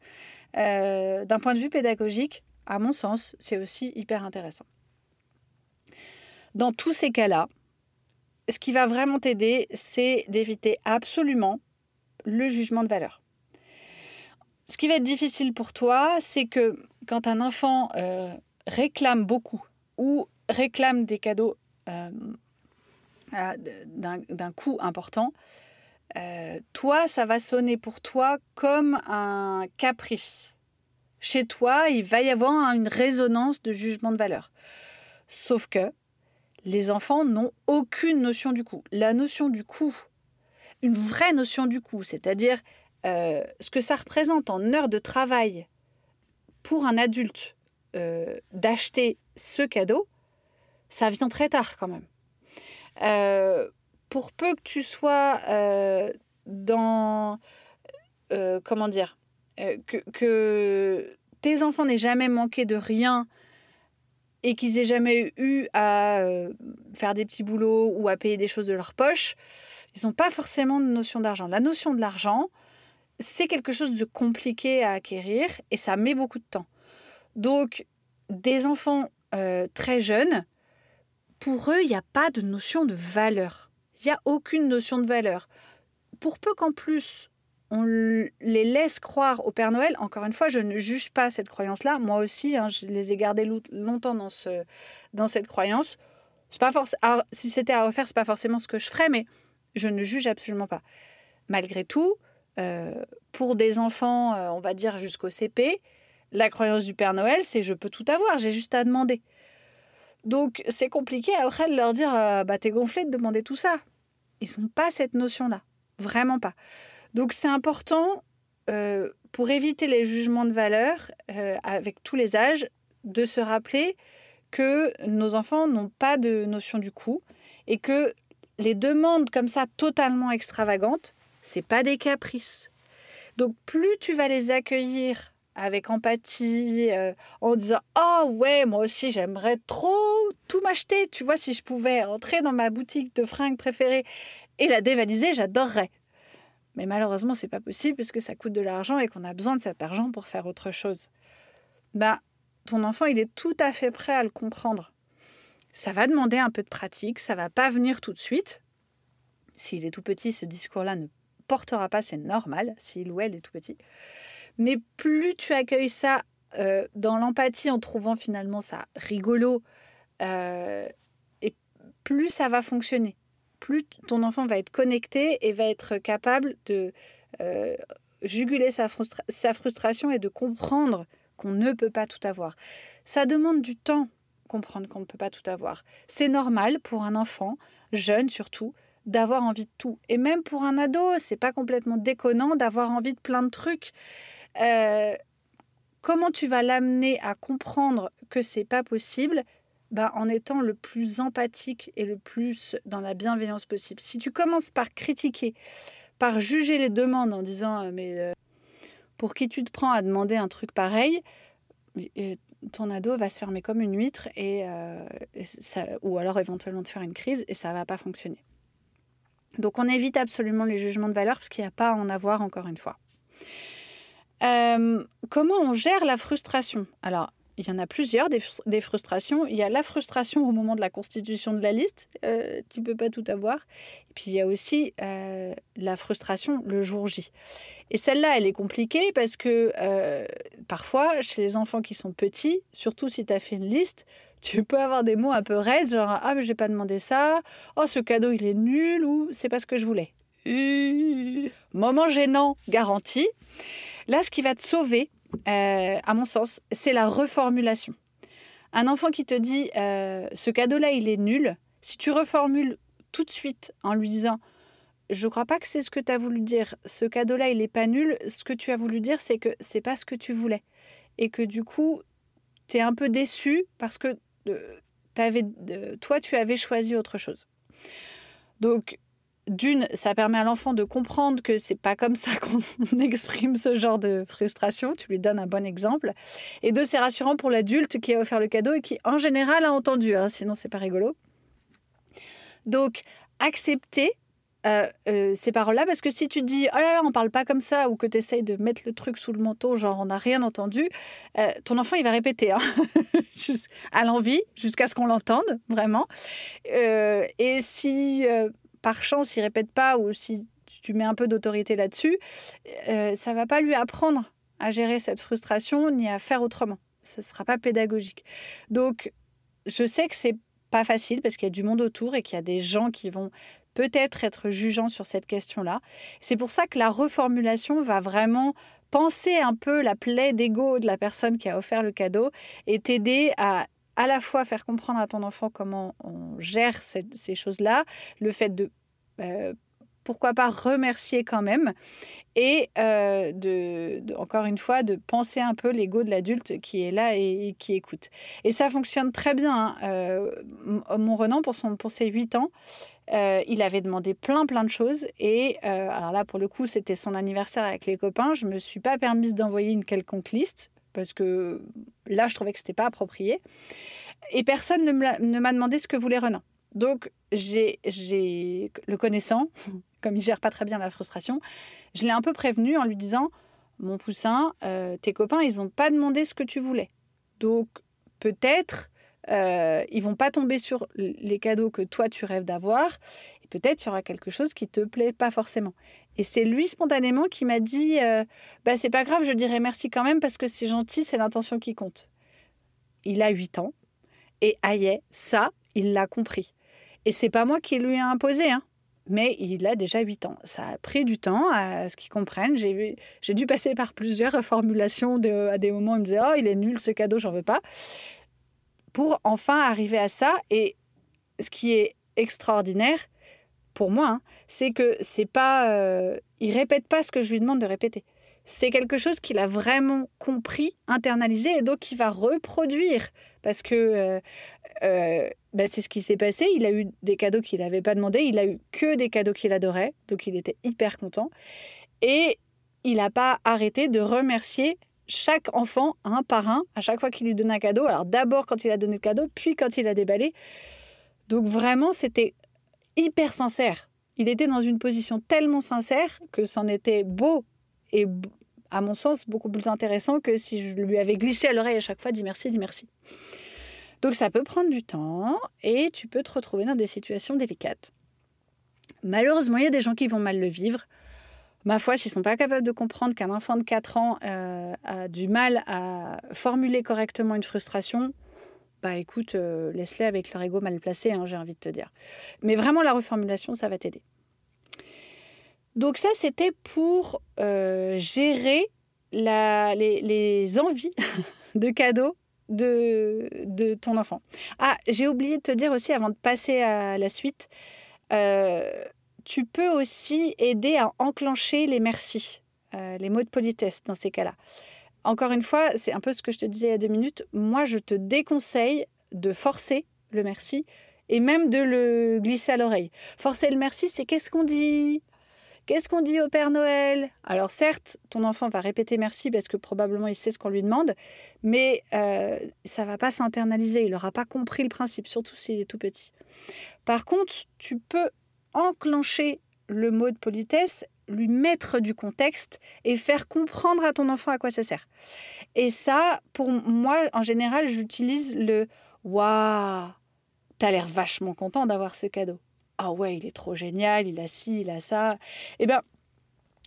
Euh, D'un point de vue pédagogique, à mon sens, c'est aussi hyper intéressant. Dans tous ces cas-là, ce qui va vraiment t'aider, c'est d'éviter absolument le jugement de valeur. Ce qui va être difficile pour toi, c'est que quand un enfant euh, réclame beaucoup ou réclame des cadeaux d'un coût important, euh, toi, ça va sonner pour toi comme un caprice. Chez toi, il va y avoir une résonance de jugement de valeur. Sauf que les enfants n'ont aucune notion du coût. La notion du coût, une vraie notion du coût, c'est-à-dire euh, ce que ça représente en heures de travail pour un adulte euh, d'acheter ce cadeau, ça vient très tard quand même. Euh, pour peu que tu sois euh, dans... Euh, comment dire que, que, tes enfants n'aient jamais manqué de rien et qu'ils aient jamais eu à faire des petits boulots ou à payer des choses de leur poche, ils n'ont pas forcément de notion d'argent. La notion de l'argent, c'est quelque chose de compliqué à acquérir et ça met beaucoup de temps. Donc, des enfants très jeunes, pour eux, il n'y a pas de notion de valeur. Il n'y a aucune notion de valeur. Pour peu qu'en plus, on les laisse croire au Père Noël, encore une fois, je ne juge pas cette croyance-là. Moi aussi, hein, je les ai gardés longtemps dans, ce, dans cette croyance. Pas si c'était à refaire, ce n'est pas forcément ce que je ferais, mais je ne juge absolument pas. Malgré tout, euh, pour des enfants, euh, on va dire jusqu'au CP, la croyance du Père Noël, c'est je peux tout avoir, j'ai juste à demander. Donc c'est compliqué après de leur dire euh, bah t'es gonflé de demander tout ça. Ils n'ont pas cette notion-là, vraiment pas. Donc c'est important euh, pour éviter les jugements de valeur euh, avec tous les âges de se rappeler que nos enfants n'ont pas de notion du coût et que les demandes comme ça totalement extravagantes, c'est pas des caprices. Donc plus tu vas les accueillir avec empathie, euh, en disant Oh ouais, moi aussi j'aimerais trop tout m'acheter. Tu vois, si je pouvais entrer dans ma boutique de fringues préférée et la dévaliser, j'adorerais. Mais malheureusement, c'est pas possible puisque ça coûte de l'argent et qu'on a besoin de cet argent pour faire autre chose. Bah, ton enfant, il est tout à fait prêt à le comprendre. Ça va demander un peu de pratique, ça va pas venir tout de suite. S'il est tout petit, ce discours-là ne portera pas, c'est normal, s'il ou elle est tout petit. Mais plus tu accueilles ça euh, dans l'empathie en trouvant finalement ça rigolo, euh, et plus ça va fonctionner. Plus ton enfant va être connecté et va être capable de euh, juguler sa, sa, frustration et de comprendre qu'on ne peut pas tout avoir. Ça demande du temps, comprendre qu'on ne peut pas tout avoir. C'est normal pour un enfant, jeune surtout, d'avoir envie de tout. Et même pour un ado, c'est pas complètement déconnant d'avoir envie de plein de trucs. Euh, comment tu vas l'amener à comprendre que c'est pas possible? Ben, en étant le plus empathique et le plus dans la bienveillance possible. Si tu commences par critiquer, par juger les demandes en disant mais euh, pour qui tu te prends à demander un truc pareil, ton ado va se fermer comme une huître et, euh, ou alors éventuellement te faire une crise et ça va pas fonctionner. Donc on évite absolument les jugements de valeur parce qu'il n'y a pas à en avoir encore une fois. Euh, comment on gère la frustration? Alors, il y en a plusieurs des, frustrations. Il y a la frustration au moment de la constitution de la liste, euh, tu ne peux pas tout avoir. Et puis il y a aussi euh, la frustration le jour J. Et celle-là, elle est compliquée parce que parfois, chez les enfants qui sont petits, surtout si tu as fait une liste, tu peux avoir des mots un peu raides, genre Ah, mais j'ai pas demandé ça, oh, ce cadeau il est nul, ou c'est pas ce que je voulais. moment gênant garanti. Là, ce qui va te sauver, euh, à mon sens, c'est la reformulation. Un enfant qui te dit euh, ce cadeau-là, il est nul, si tu reformules tout de suite en lui disant je crois pas que c'est ce que tu as voulu dire, ce cadeau-là, il n'est pas nul, ce que tu as voulu dire, c'est que c'est pas ce que tu voulais. Et que du coup, tu es un peu déçu parce que euh, toi, tu avais choisi autre chose. Donc, d'une, ça permet à l'enfant de comprendre que c'est pas comme ça qu'on exprime ce genre de frustration. Tu lui donnes un bon exemple. Et deux, c'est rassurant pour l'adulte qui a offert le cadeau et qui, en général, a entendu. Hein, sinon, c'est pas rigolo. Donc, accepter euh, euh, ces paroles-là, parce que si tu dis oh là là, on parle pas comme ça, ou que tu essayes de mettre le truc sous le manteau, genre on n'a rien entendu, euh, ton enfant il va répéter hein, à l'envie, jusqu'à ce qu'on l'entende vraiment. et si par chance, il répète pas ou si tu mets un peu d'autorité là-dessus, euh, ça va pas lui apprendre à gérer cette frustration ni à faire autrement. Ce ne sera pas pédagogique. Donc, je sais que c'est pas facile parce qu'il y a du monde autour et qu'il y a des gens qui vont peut-être être jugeants sur cette question-là. C'est pour ça que la reformulation va vraiment penser un peu la plaie d'ego de la personne qui a offert le cadeau et t'aider à à la fois faire comprendre à ton enfant comment on gère ces, choses-là, le fait de, euh, pourquoi pas, remercier quand même, et euh, de, encore une fois, de penser un peu l'ego de l'adulte qui est là et, qui écoute. Et ça fonctionne très bien. Hein. Euh, mon Renan, pour, son, pour ses 8 ans, il avait demandé plein plein de choses et alors là pour le coup c'était son anniversaire avec les copains je me suis pas permise d'envoyer une quelconque liste parce que là, je trouvais que ce n'était pas approprié. Et personne ne m'a demandé ce que voulait Renan. Donc, j'ai le connaissant, comme il gère pas très bien la frustration, je l'ai un peu prévenu en lui disant Mon poussin, euh, tes copains, ils n'ont pas demandé ce que tu voulais. Donc, peut-être, euh, ils vont pas tomber sur les cadeaux que toi, tu rêves d'avoir. Peut-être, il y aura quelque chose qui te plaît pas forcément. Et c'est lui spontanément qui m'a dit euh, bah, C'est pas grave, je dirais merci quand même parce que c'est gentil, c'est l'intention qui compte. Il a 8 ans et aïe, ça, il l'a compris. Et c'est pas moi qui lui ai imposé, hein, mais il a déjà 8 ans. Ça a pris du temps à ce qu'il comprenne. J'ai, dû passer par plusieurs reformulations de, à des moments où il me disait Oh, il est nul ce cadeau, j'en veux pas. Pour enfin arriver à ça. Et ce qui est extraordinaire, pour moi, hein, c'est que c'est pas, euh, il répète pas ce que je lui demande de répéter. C'est quelque chose qu'il a vraiment compris, internalisé, et donc il va reproduire parce que euh, euh, ben, c'est ce qui s'est passé. Il a eu des cadeaux qu'il n'avait pas demandé, il a eu que des cadeaux qu'il adorait, donc il était hyper content, et il n'a pas arrêté de remercier chaque enfant un par un à chaque fois qu'il lui donnait un cadeau. Alors d'abord quand il a donné le cadeau, puis quand il a déballé. Donc vraiment, c'était hyper sincère. Il était dans une position tellement sincère que c'en était beau et, à mon sens, beaucoup plus intéressant que si je lui avais glissé à l'oreille à chaque fois, dit merci, dit merci. Donc ça peut prendre du temps et tu peux te retrouver dans des situations délicates. Malheureusement, il y a des gens qui vont mal le vivre. Ma foi, s'ils ne sont pas capables de comprendre qu'un enfant de 4 ans euh, a du mal à formuler correctement une frustration, bah écoute, euh, laisse-les avec leur ego mal placé, hein, j'ai envie de te dire. Mais vraiment, la reformulation, ça va t'aider. Donc ça, c'était pour euh, gérer les, envies de cadeaux de, de, ton enfant. Ah, j'ai oublié de te dire aussi, avant de passer à la suite, euh, tu peux aussi aider à enclencher les merci, les mots de politesse dans ces cas-là. Encore une fois, c'est un peu ce que je te disais il y a deux minutes. Moi, je te déconseille de forcer le merci et même de le glisser à l'oreille. Forcer le merci, c'est qu'est-ce qu'on dit? Qu'est-ce qu'on dit au Père Noël? Alors certes, ton enfant va répéter merci parce que probablement il sait ce qu'on lui demande, mais euh, ça va pas s'internaliser, il n'aura pas compris le principe, surtout s'il est tout petit. Par contre, tu peux enclencher le mot de politesse, lui mettre du contexte et faire comprendre à ton enfant à quoi ça sert. Et ça, pour moi, en général, j'utilise le Waouh, t'as l'air vachement content d'avoir ce cadeau ah ouais, il est trop génial, il a ci, il a ça. Eh bien,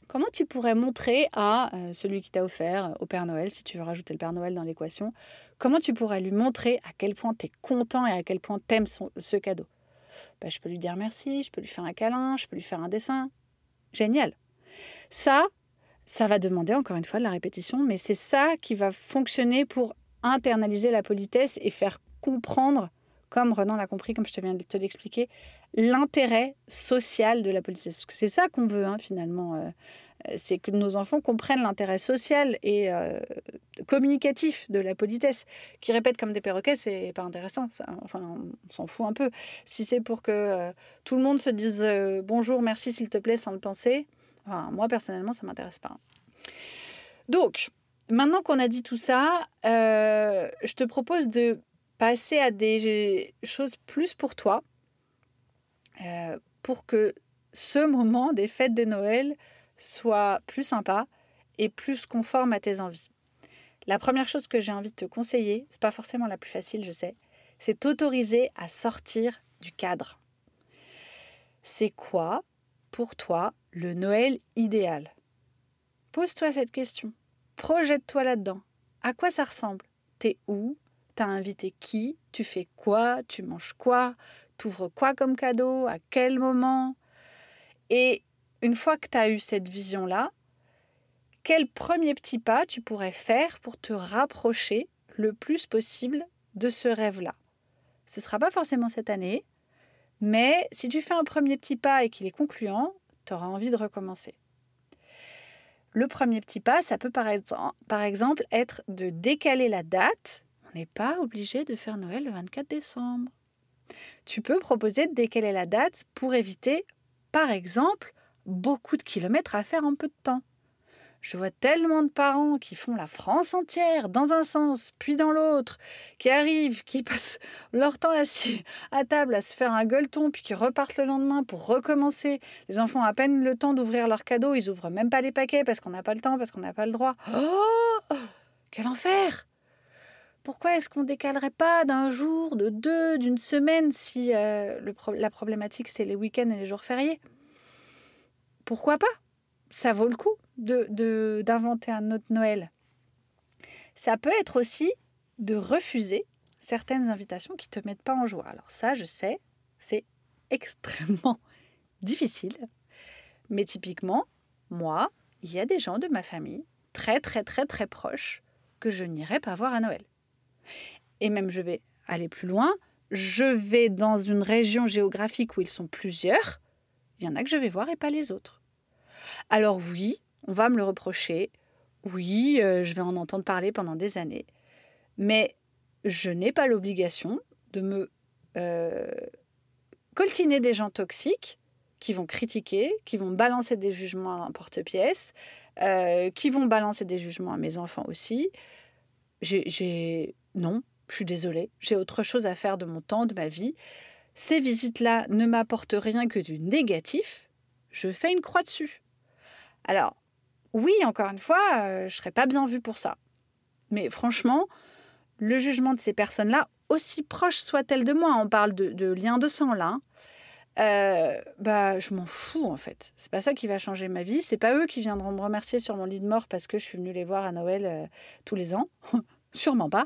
comment tu pourrais montrer à euh, celui qui t'a offert, euh, au Père Noël, si tu veux rajouter le Père Noël dans l'équation, comment tu pourrais lui montrer à quel point tu es content et à quel point tu aimes ce cadeau? Ben, Je peux lui dire merci, je peux lui faire un câlin, je peux lui faire un dessin. Génial. Ça, ça va demander encore une fois de la répétition, mais c'est ça qui va fonctionner pour internaliser la politesse et faire comprendre comme Renan l'a compris, comme je te viens de te l'expliquer, l'intérêt social de la politesse. Parce que c'est ça qu'on veut, hein, finalement. Euh, c'est que nos enfants comprennent l'intérêt social et euh, communicatif de la politesse. Qui répètent comme des perroquets, c'est pas intéressant. Ça. Enfin, on s'en fout un peu. Si c'est pour que tout le monde se dise bonjour, merci, s'il te plaît, sans le penser, moi personnellement, ça m'intéresse pas. Donc, maintenant qu'on a dit tout ça, je te propose de passer à des choses plus pour toi, euh, pour que ce moment des fêtes de Noël soit plus sympa et plus conforme à tes envies. La première chose que j'ai envie de te conseiller, c'est pas forcément la plus facile, je sais, c'est t'autoriser à sortir du cadre. C'est quoi, pour toi, le Noël idéal? Pose-toi cette question. Projette-toi là-dedans. À quoi ça ressemble? T'es où? T'as invité qui? Tu fais quoi? Tu manges quoi? T'ouvres quoi comme cadeau? À quel moment? Et une fois que tu as eu cette vision-là, quel premier petit pas tu pourrais faire pour te rapprocher le plus possible de ce rêve-là? Ce ne sera pas forcément cette année, mais si tu fais un premier petit pas et qu'il est concluant, tu auras envie de recommencer. Le premier petit pas, ça peut par exemple être de décaler la date n'est pas obligé de faire Noël le 24 décembre. Tu peux proposer de décaler la date pour éviter, par exemple, beaucoup de kilomètres à faire en peu de temps. Je vois tellement de parents qui font la France entière dans un sens, puis dans l'autre, qui arrivent, qui passent leur temps assis à table à se faire un gueuleton, puis qui repartent le lendemain pour recommencer. Les enfants ont à peine le temps d'ouvrir leurs cadeaux, ils ouvrent même pas les paquets parce qu'on n'a pas le temps, parce qu'on n'a pas le droit. Oh Quel enfer pourquoi est-ce qu'on décalerait pas d'un jour, de deux, d'une semaine si euh, la problématique c'est les week-ends et les jours fériés? Pourquoi pas? Ça vaut le coup de d'inventer un autre Noël. Ça peut être aussi de refuser certaines invitations qui ne te mettent pas en joie. Alors ça, je sais, c'est extrêmement difficile. Mais typiquement, moi, il y a des gens de ma famille très très très très proches que je n'irai pas voir à Noël. Et même, je vais aller plus loin. Je vais dans une région géographique où ils sont plusieurs. Il y en a que je vais voir et pas les autres. Alors oui, on va me le reprocher. Oui, euh, je vais en entendre parler pendant des années. Mais je n'ai pas l'obligation de me euh, coltiner des gens toxiques qui vont critiquer, qui vont balancer des jugements à porte-pièce, euh, qui vont balancer des jugements à mes enfants aussi. J'ai non, je suis désolée, j'ai autre chose à faire de mon temps, de ma vie. Ces visites-là ne m'apportent rien que du négatif. Je fais une croix dessus. Alors, oui, encore une fois, euh, je serais pas bien vue pour ça. Mais franchement, le jugement de ces personnes-là, aussi proches soient-elles de moi, on parle de, de lien de sang là, euh, bah, je m'en fous en fait. C'est pas ça qui va changer ma vie. C'est pas eux qui viendront me remercier sur mon lit de mort parce que je suis venue les voir à Noël euh, tous les ans. Sûrement pas.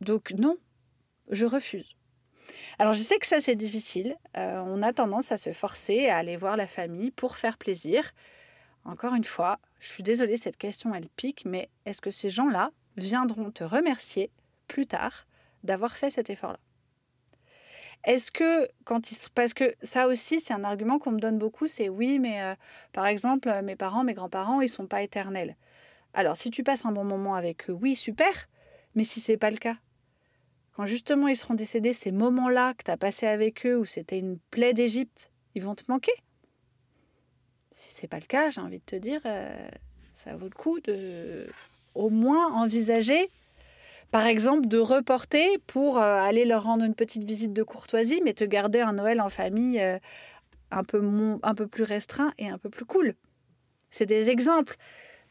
Donc non, je refuse. Alors je sais que ça c'est difficile. Euh, on a tendance à se forcer à aller voir la famille pour faire plaisir. Encore une fois, je suis désolée, cette question elle pique, mais est-ce que ces gens-là viendront te remercier plus tard d'avoir fait cet effort-là? Est-ce que quand ils parce que ça aussi c'est un argument qu'on me donne beaucoup, c'est oui, mais euh, par exemple mes parents, mes grands-parents, ils sont pas éternels. Alors si tu passes un bon moment avec eux, oui super, mais si c'est pas le cas, quand justement ils seront décédés, ces moments-là que tu as passés avec eux, où c'était une plaie d'Égypte, ils vont te manquer? Si c'est pas le cas, j'ai envie de te dire, euh, ça vaut le coup de au moins envisager, par exemple, de reporter pour euh, aller leur rendre une petite visite de courtoisie, mais te garder un Noël en famille euh, un, peu un peu plus restreint et un peu plus cool. C'est des exemples.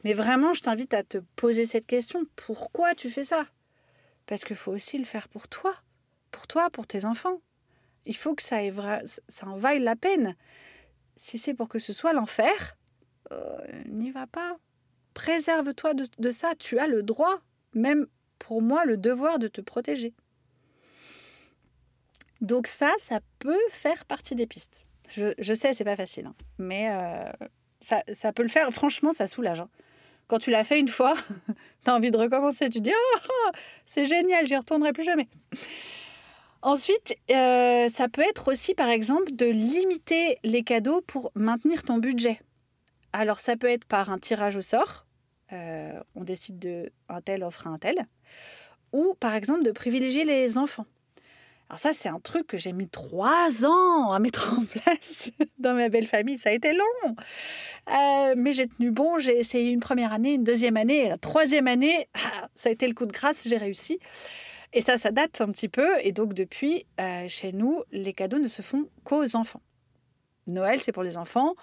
Mais vraiment, je t'invite à te poser cette question. Pourquoi tu fais ça? Parce qu'il faut aussi le faire pour toi. Pour toi, pour tes enfants. Il faut que ça, ça en vaille la peine. Si c'est pour que ce soit l'enfer, euh, n'y va pas. Préserve-toi de, de ça. Tu as le droit, même pour moi, le devoir de te protéger. Donc ça, ça peut faire partie des pistes. Je, je sais, c'est pas facile, hein. mais euh, ça, ça, peut le faire. Franchement, ça soulage. Hein. Quand tu l'as fait une fois, tu as envie de recommencer. Tu dis oh, c'est génial, j'y retournerai plus jamais. Ensuite, euh, ça peut être aussi, par exemple, de limiter les cadeaux pour maintenir ton budget. Alors, ça peut être par un tirage au sort. Euh, on décide de un tel offre un tel. Ou, par exemple, de privilégier les enfants. Alors ça, c'est un truc que j'ai mis trois ans à mettre en place dans ma belle famille. Ça a été long. Euh, mais j'ai tenu bon. J'ai essayé une première année, une deuxième année. Et la troisième année, ah, ça a été le coup de grâce. J'ai réussi. Et ça, ça date un petit peu. Et donc, depuis, euh, chez nous, les cadeaux ne se font qu'aux enfants. Noël, c'est pour les enfants.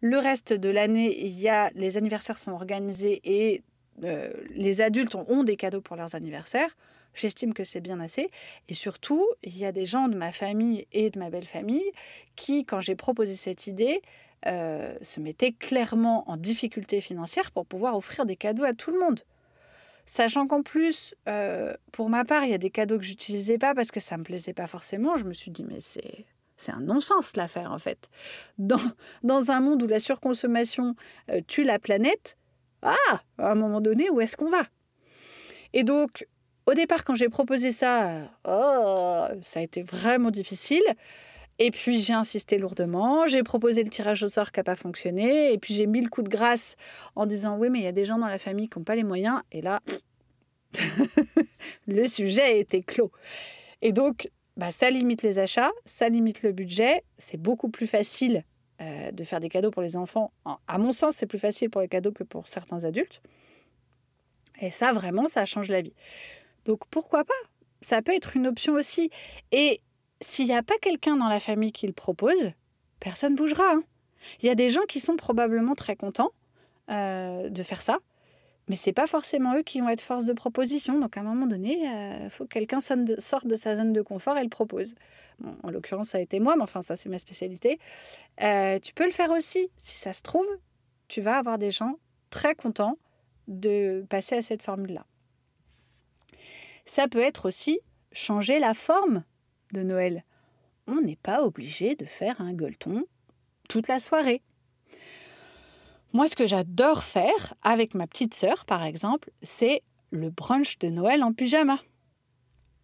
Le reste de l'année, il y a les anniversaires sont organisés et euh, les adultes ont des cadeaux pour leurs anniversaires. J'estime que c'est bien assez. Et surtout, il y a des gens de ma famille et de ma belle famille qui, quand j'ai proposé cette idée, euh, se mettaient clairement en difficulté financière pour pouvoir offrir des cadeaux à tout le monde. Sachant qu'en plus, euh, pour ma part, il y a des cadeaux que j'utilisais pas parce que ça me plaisait pas forcément. Je me suis dit, mais c'est c'est un non-sens l'affaire en fait. Dans, un monde où la surconsommation euh, tue la planète, ah, à un moment donné, où est-ce qu'on va? Et donc, au départ, quand j'ai proposé ça, oh, ça a été vraiment difficile. Et puis j'ai insisté lourdement, j'ai proposé le tirage au sort qui n'a pas fonctionné, et puis j'ai mis le coup de grâce en disant oui mais il y a des gens dans la famille qui n'ont pas les moyens, et là, le sujet été clos. Et donc, bah, ça limite les achats, ça limite le budget, c'est beaucoup plus facile euh, de faire des cadeaux pour les enfants. À mon sens, c'est plus facile pour les cadeaux que pour certains adultes. Et ça, vraiment, ça change la vie. Donc pourquoi pas? Ça peut être une option aussi. Et s'il n'y a pas quelqu'un dans la famille qui le propose, personne ne bougera. Hein. Il y a des gens qui sont probablement très contents euh, de faire ça, mais c'est pas forcément eux qui vont être force de proposition. Donc à un moment donné, il euh, faut que quelqu'un sorte de sa zone de confort et le propose. en l'occurrence, ça a été moi, mais enfin ça c'est ma spécialité. Euh, tu peux le faire aussi. Si ça se trouve, tu vas avoir des gens très contents de passer à cette formule-là. Ça peut être aussi changer la forme de Noël. On n'est pas obligé de faire un gueuleton toute la soirée. Moi, ce que j'adore faire avec ma petite sœur, par exemple, c'est le brunch de Noël en pyjama.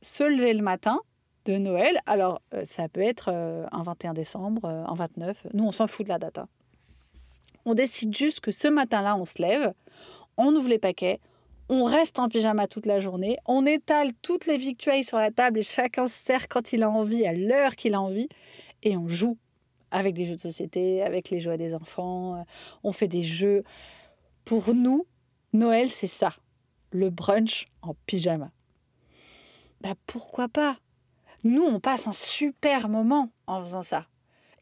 Se lever le matin de Noël, alors euh, ça peut être euh, un 21 décembre, euh, un 29, nous on s'en fout de la date. Hein. On décide juste que ce matin-là, on se lève, on ouvre les paquets, on reste en pyjama toute la journée, on étale toutes les victuailles sur la table et chacun se sert quand il a envie, à l'heure qu'il a envie, et on joue avec des jeux de société, avec les jouets des enfants, euh, on fait des jeux. Pour nous, Noël, c'est ça, le brunch en pyjama. Bah pourquoi pas? Nous, on passe un super moment en faisant ça.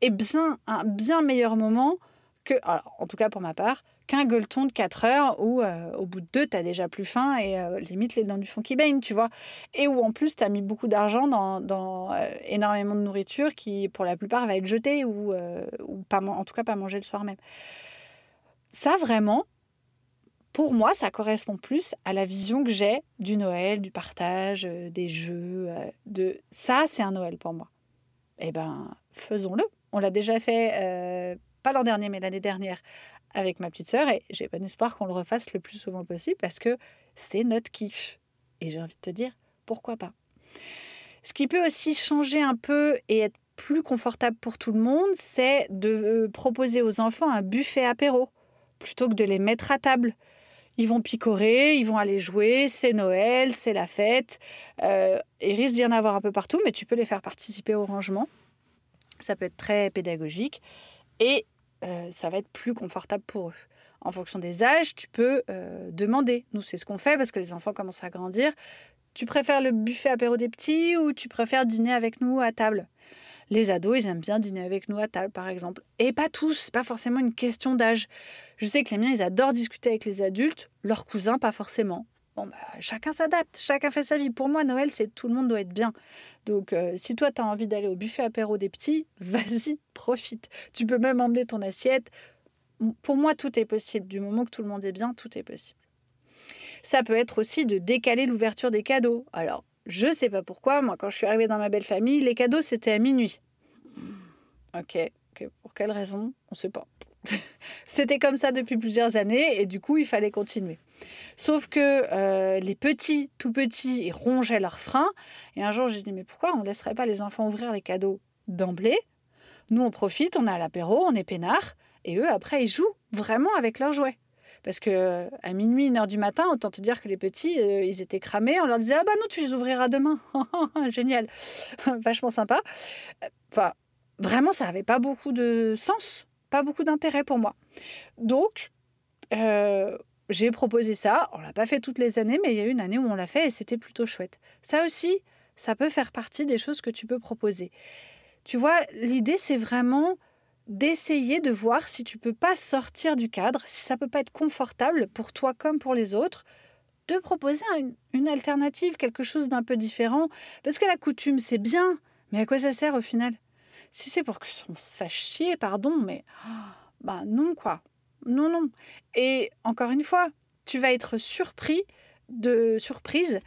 Et bien, un bien meilleur moment que, en tout cas pour ma part, qu'un gueuleton de 4 heures où euh, au bout de deux, tu as déjà plus faim et euh, limite les dents du fond qui baignent, tu vois. Et où en plus, tu as mis beaucoup d'argent dans, euh, énormément de nourriture qui, pour la plupart, va être jetée ou, ou pas, en tout cas pas manger le soir même. Ça, vraiment, pour moi, ça correspond plus à la vision que j'ai du Noël, du partage, des jeux. de Ça, c'est un Noël pour moi. Eh ben, faisons-le. On l'a déjà fait, pas l'an dernier, mais l'année dernière, avec ma petite sœur et j'ai bon espoir qu'on le refasse le plus souvent possible parce que c'est notre kiff. Et j'ai envie de te dire, pourquoi pas? Ce qui peut aussi changer un peu et être plus confortable pour tout le monde, c'est de euh, proposer aux enfants un buffet apéro plutôt que de les mettre à table. ils vont picorer, ils vont aller jouer, c'est Noël, c'est la fête. Euh, il risque d'y en avoir un peu partout, mais tu peux les faire participer au rangement. Ça peut être très pédagogique et euh, ça va être plus confortable pour eux. En fonction des âges, tu peux euh, demander. Nous, c'est ce qu'on fait parce que les enfants commencent à grandir. Tu préfères le buffet apéro des petits ou tu préfères dîner avec nous à table? Les ados, ils aiment bien dîner avec nous à table, par exemple. Et pas tous, pas forcément une question d'âge. Je sais que les miens, ils adorent discuter avec les adultes, leurs cousins, pas forcément. Bon, bah, chacun s'adapte, chacun fait sa vie. Pour moi, Noël, c'est tout le monde doit être bien. Donc, euh, si toi, tu as envie d'aller au buffet apéro des petits, vas-y, profite. Tu peux même emmener ton assiette. Pour moi, tout est possible. Du moment que tout le monde est bien, tout est possible. Ça peut être aussi de décaler l'ouverture des cadeaux. Alors, je sais pas pourquoi, moi, quand je suis arrivée dans ma belle famille, les cadeaux, c'était à minuit. Ok, pour quelle raison? On ne sait pas. c'était comme ça depuis plusieurs années et du coup, il fallait continuer. Sauf que euh, les petits, tout petits, ils rongeaient leurs freins. Et un jour, j'ai dit, mais pourquoi on ne laisserait pas les enfants ouvrir les cadeaux d'emblée? Nous, on profite, on à l'apéro, on est peinard. Et eux, après, ils jouent vraiment avec leurs jouets. Parce que à minuit, une heure du matin, autant te dire que les petits, euh, ils étaient cramés. On leur disait Ah bah non, tu les ouvriras demain. Génial. Vachement sympa. Enfin, vraiment, ça n'avait pas beaucoup de sens, pas beaucoup d'intérêt pour moi. Donc, euh, j'ai proposé ça. On l'a pas fait toutes les années, mais il y a une année où on l'a fait et c'était plutôt chouette. Ça aussi, ça peut faire partie des choses que tu peux proposer. Tu vois, l'idée, c'est vraiment d'essayer de voir si tu peux pas sortir du cadre, si ça peut pas être confortable pour toi comme pour les autres, de proposer une, alternative, quelque chose d'un peu différent. Parce que la coutume, c'est bien, mais à quoi ça sert au final? Si c'est pour que on se fasse chier, pardon, mais bah non quoi, non non. Et encore une fois, tu vas être surpris de surprise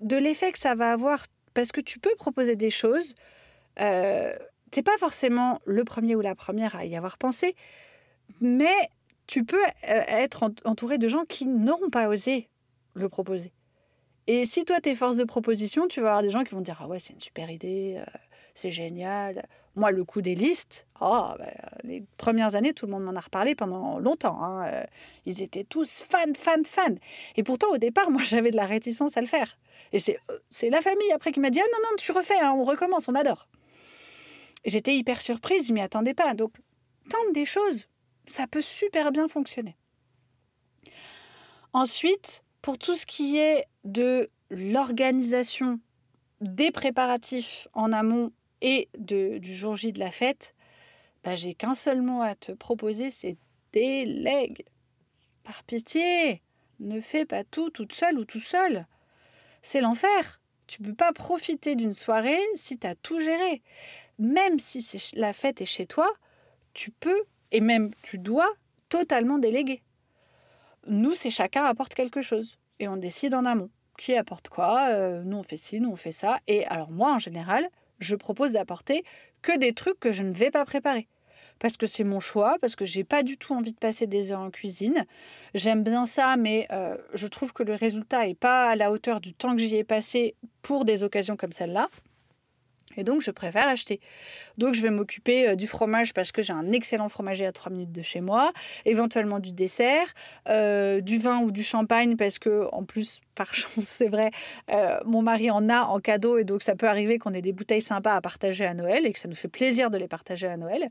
de l'effet que ça va avoir parce que tu peux proposer des choses. Euh, c'est pas forcément le premier ou la première à y avoir pensé, mais tu peux euh, être entouré de gens qui n'auront pas osé le proposer. Et si toi, tu es force de proposition, tu vas avoir des gens qui vont dire Ah ouais, c'est une super idée, euh, c'est génial. Moi, le coup des listes, oh, les premières années, tout le monde m'en a reparlé pendant longtemps. Hein, euh, ils étaient tous fans, fans, fans. Et pourtant, au départ, moi, j'avais de la réticence à le faire. Et c'est la famille après qui m'a dit Ah non, non, tu refais, hein, on recommence, on adore. J'étais hyper surprise, je m'y attendais pas. Donc, tente des choses, ça peut super bien fonctionner. Ensuite, pour tout ce qui est de l'organisation des préparatifs en amont et de, du jour J de la fête, bah, j'ai qu'un seul mot à te proposer, c'est délègue. Par pitié, ne fais pas tout toute seule ou tout seul. C'est l'enfer. Tu peux pas profiter d'une soirée si tu as tout géré même si la fête est chez toi, tu peux et même tu dois totalement déléguer. Nous, c'est chacun apporte quelque chose et on décide en amont qui apporte quoi. Euh, nous, on fait ci, nous, on fait ça. Et alors moi, en général, je propose d'apporter que des trucs que je ne vais pas préparer. Parce que c'est mon choix, parce que j'ai pas du tout envie de passer des heures en cuisine. J'aime bien ça, mais euh, je trouve que le résultat est pas à la hauteur du temps que j'y ai passé pour des occasions comme celle-là. Et donc, je préfère acheter. Donc, je vais m'occuper euh, du fromage parce que j'ai un excellent fromager à 3 minutes de chez moi, éventuellement du dessert, euh, du vin ou du champagne parce que, en plus, par chance, c'est vrai, euh, mon mari en a en cadeau et donc ça peut arriver qu'on ait des bouteilles sympas à partager à Noël et que ça nous fait plaisir de les partager à Noël.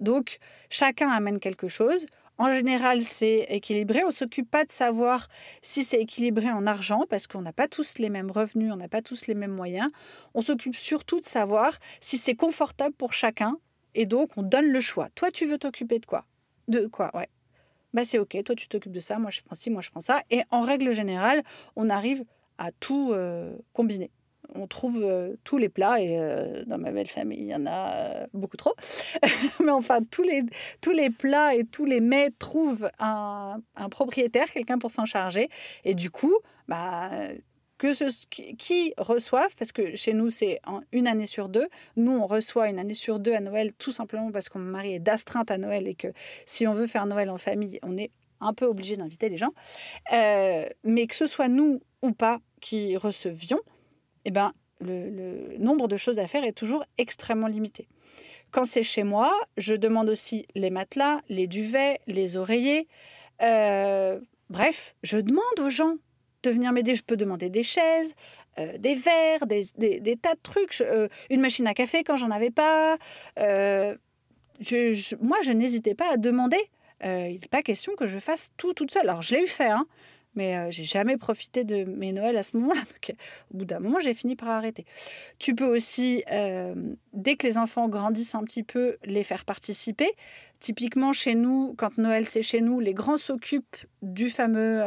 Donc, chacun amène quelque chose. En général, c'est équilibré. On s'occupe pas de savoir si c'est équilibré en argent parce qu'on n'a pas tous les mêmes revenus, on n'a pas tous les mêmes moyens. On s'occupe surtout de savoir si c'est confortable pour chacun et donc on donne le choix. Toi, tu veux t'occuper de quoi? De quoi Ouais. Bah c'est ok, toi tu t'occupes de ça, moi je prends ci, moi je prends ça. Et en règle générale, on arrive à tout euh, combiner on trouve euh, tous les plats et euh, dans ma belle famille, il y en a euh, beaucoup trop. Mais enfin, tous les, tous les plats et tous les mets trouvent un, propriétaire, quelqu'un pour s'en charger. Et du coup, bah, que qui, reçoivent, parce que chez nous, c'est une année sur deux. Nous, on reçoit une année sur deux à Noël, tout simplement parce que mon mari est d'astreinte à Noël et que si on veut faire Noël en famille, on est un peu obligé d'inviter les gens. mais que ce soit nous ou pas qui recevions, eh ben, le, nombre de choses à faire est toujours extrêmement limité. Quand c'est chez moi, je demande aussi les matelas, les duvets, les oreillers. Euh, bref, je demande aux gens de venir m'aider. Je peux demander des chaises, euh, des verres, des, tas de trucs, euh, une machine à café quand j'en avais pas. Moi, je n'hésitais pas à demander. il n'est pas question que je fasse tout toute seule. Alors, je l'ai eu fait, hein, mais j'ai jamais profité de mes Noëls à ce moment-là. au bout d'un moment, j'ai fini par arrêter. Tu peux aussi, dès que les enfants grandissent un petit peu, les faire participer. Typiquement, chez nous, quand Noël c'est chez nous, les grands s'occupent du fameux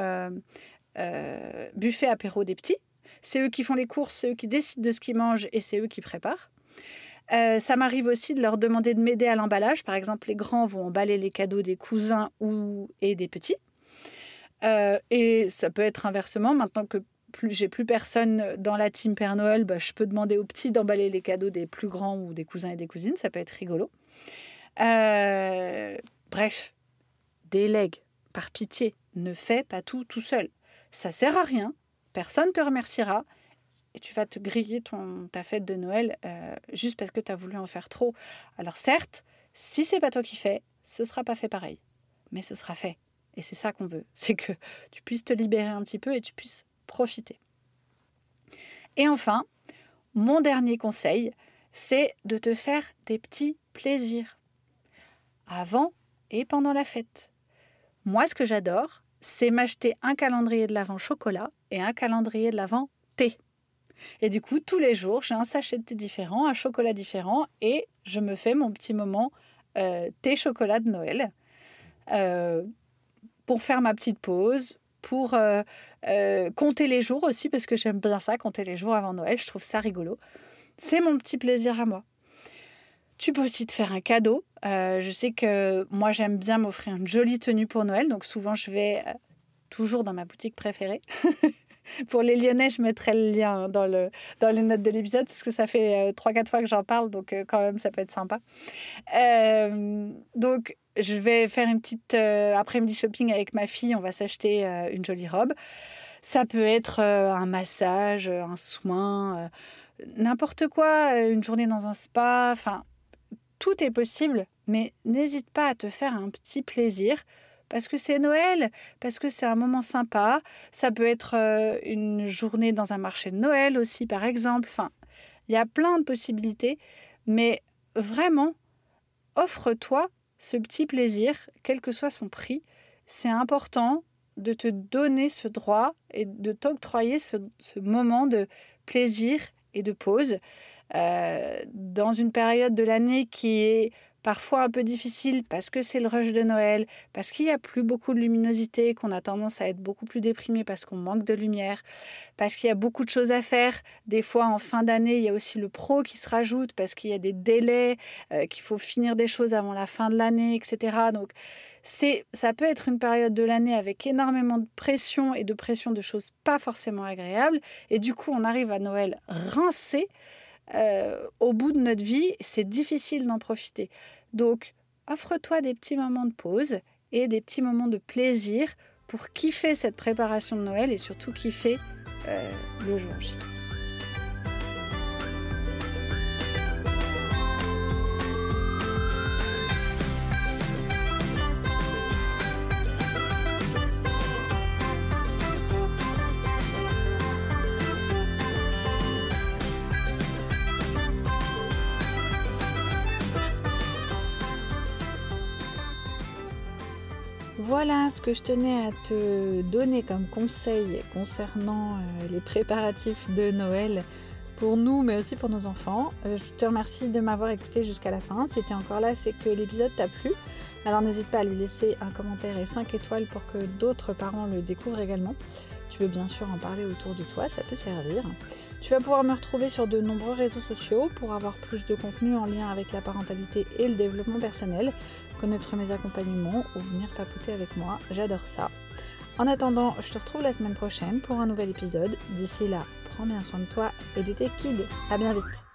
buffet apéro des petits. C'est eux qui font les courses, c'est eux qui décident de ce qu'ils mangent et c'est eux qui préparent. Euh, ça m'arrive aussi de leur demander de m'aider à l'emballage. Par exemple, les grands vont emballer les cadeaux des cousins ou et des petits. Euh, et ça peut être inversement. Maintenant que plus j'ai plus personne dans la team Père Noël, bah, je peux demander aux petits d'emballer les cadeaux des plus grands ou des cousins et des cousines. Ça peut être rigolo. Euh, bref, délègue par pitié. Ne fais pas tout tout seul. Ça sert à rien personne te remerciera et tu vas te griller ton, ta fête de Noël euh, juste parce que tu as voulu en faire trop. Alors certes, si c'est pas toi qui fais, ce sera pas fait pareil, mais ce sera fait. Et c'est ça qu'on veut, c'est que tu puisses te libérer un petit peu et tu puisses profiter. Et enfin, mon dernier conseil, c'est de te faire des petits plaisirs avant et pendant la fête. Moi, ce que j'adore, c'est m'acheter un calendrier de l'Avent chocolat et un calendrier de l'Avent thé. Et du coup, tous les jours, j'ai un sachet de thé différent, un chocolat différent, et je me fais mon petit moment euh, thé chocolat de Noël euh, pour faire ma petite pause, pour euh, compter les jours aussi, parce que j'aime bien ça, compter les jours avant Noël, je trouve ça rigolo. C'est mon petit plaisir à moi. Tu peux aussi te faire un cadeau. Euh, je sais que moi, j'aime bien m'offrir une jolie tenue pour Noël. Donc, souvent, je vais euh, toujours dans ma boutique préférée. pour les Lyonnais, je mettrai le lien dans, le, dans les notes de l'épisode parce que ça fait 3-4 euh, fois que j'en parle. Donc, quand même, ça peut être sympa. donc, je vais faire une petite après-midi shopping avec ma fille. On va s'acheter une jolie robe. Ça peut être un massage, un soin, n'importe quoi, une journée dans un spa. Enfin, tout est possible, mais n'hésite pas à te faire un petit plaisir parce que c'est Noël, parce que c'est un moment sympa. Ça peut être euh, une journée dans un marché de Noël aussi, par exemple. Enfin, il y a plein de possibilités, mais vraiment, offre-toi ce petit plaisir, quel que soit son prix. C'est important de te donner ce droit et de t'octroyer ce, moment de plaisir et de pause. Euh, dans une période de l'année qui est parfois un peu difficile parce que c'est le rush de Noël, parce qu'il n'y a plus beaucoup de luminosité, qu'on a tendance à être beaucoup plus déprimé parce qu'on manque de lumière, parce qu'il y a beaucoup de choses à faire. Des fois, en fin d'année, il y a aussi le pro qui se rajoute parce qu'il y a des délais, euh, qu'il faut finir des choses avant la fin de l'année, etc. Donc, ça peut être une période de l'année avec énormément de pression et de pression de choses pas forcément agréables. Et du coup, on arrive à Noël rincé. Euh, au bout de notre vie, c'est difficile d'en profiter. Donc, offre-toi des petits moments de pause et des petits moments de plaisir pour kiffer cette préparation de Noël et surtout kiffer euh, le jour J. Voilà ce que je tenais à te donner comme conseil concernant euh, les préparatifs de Noël pour nous, mais aussi pour nos enfants. Euh, je te remercie de m'avoir écouté jusqu'à la fin. Si tu es encore là, c'est que l'épisode t'a plu. Alors n'hésite pas à lui laisser un commentaire et 5 étoiles pour que d'autres parents le découvrent également. Tu veux bien sûr en parler autour de toi, ça peut servir. Tu vas pouvoir me retrouver sur de nombreux réseaux sociaux pour avoir plus de contenu en lien avec la parentalité et le développement personnel, connaître mes accompagnements ou venir papoter avec moi. J'adore ça. En attendant, je te retrouve la semaine prochaine pour un nouvel épisode. D'ici là, prends bien soin de toi et de tes kids. À bien vite.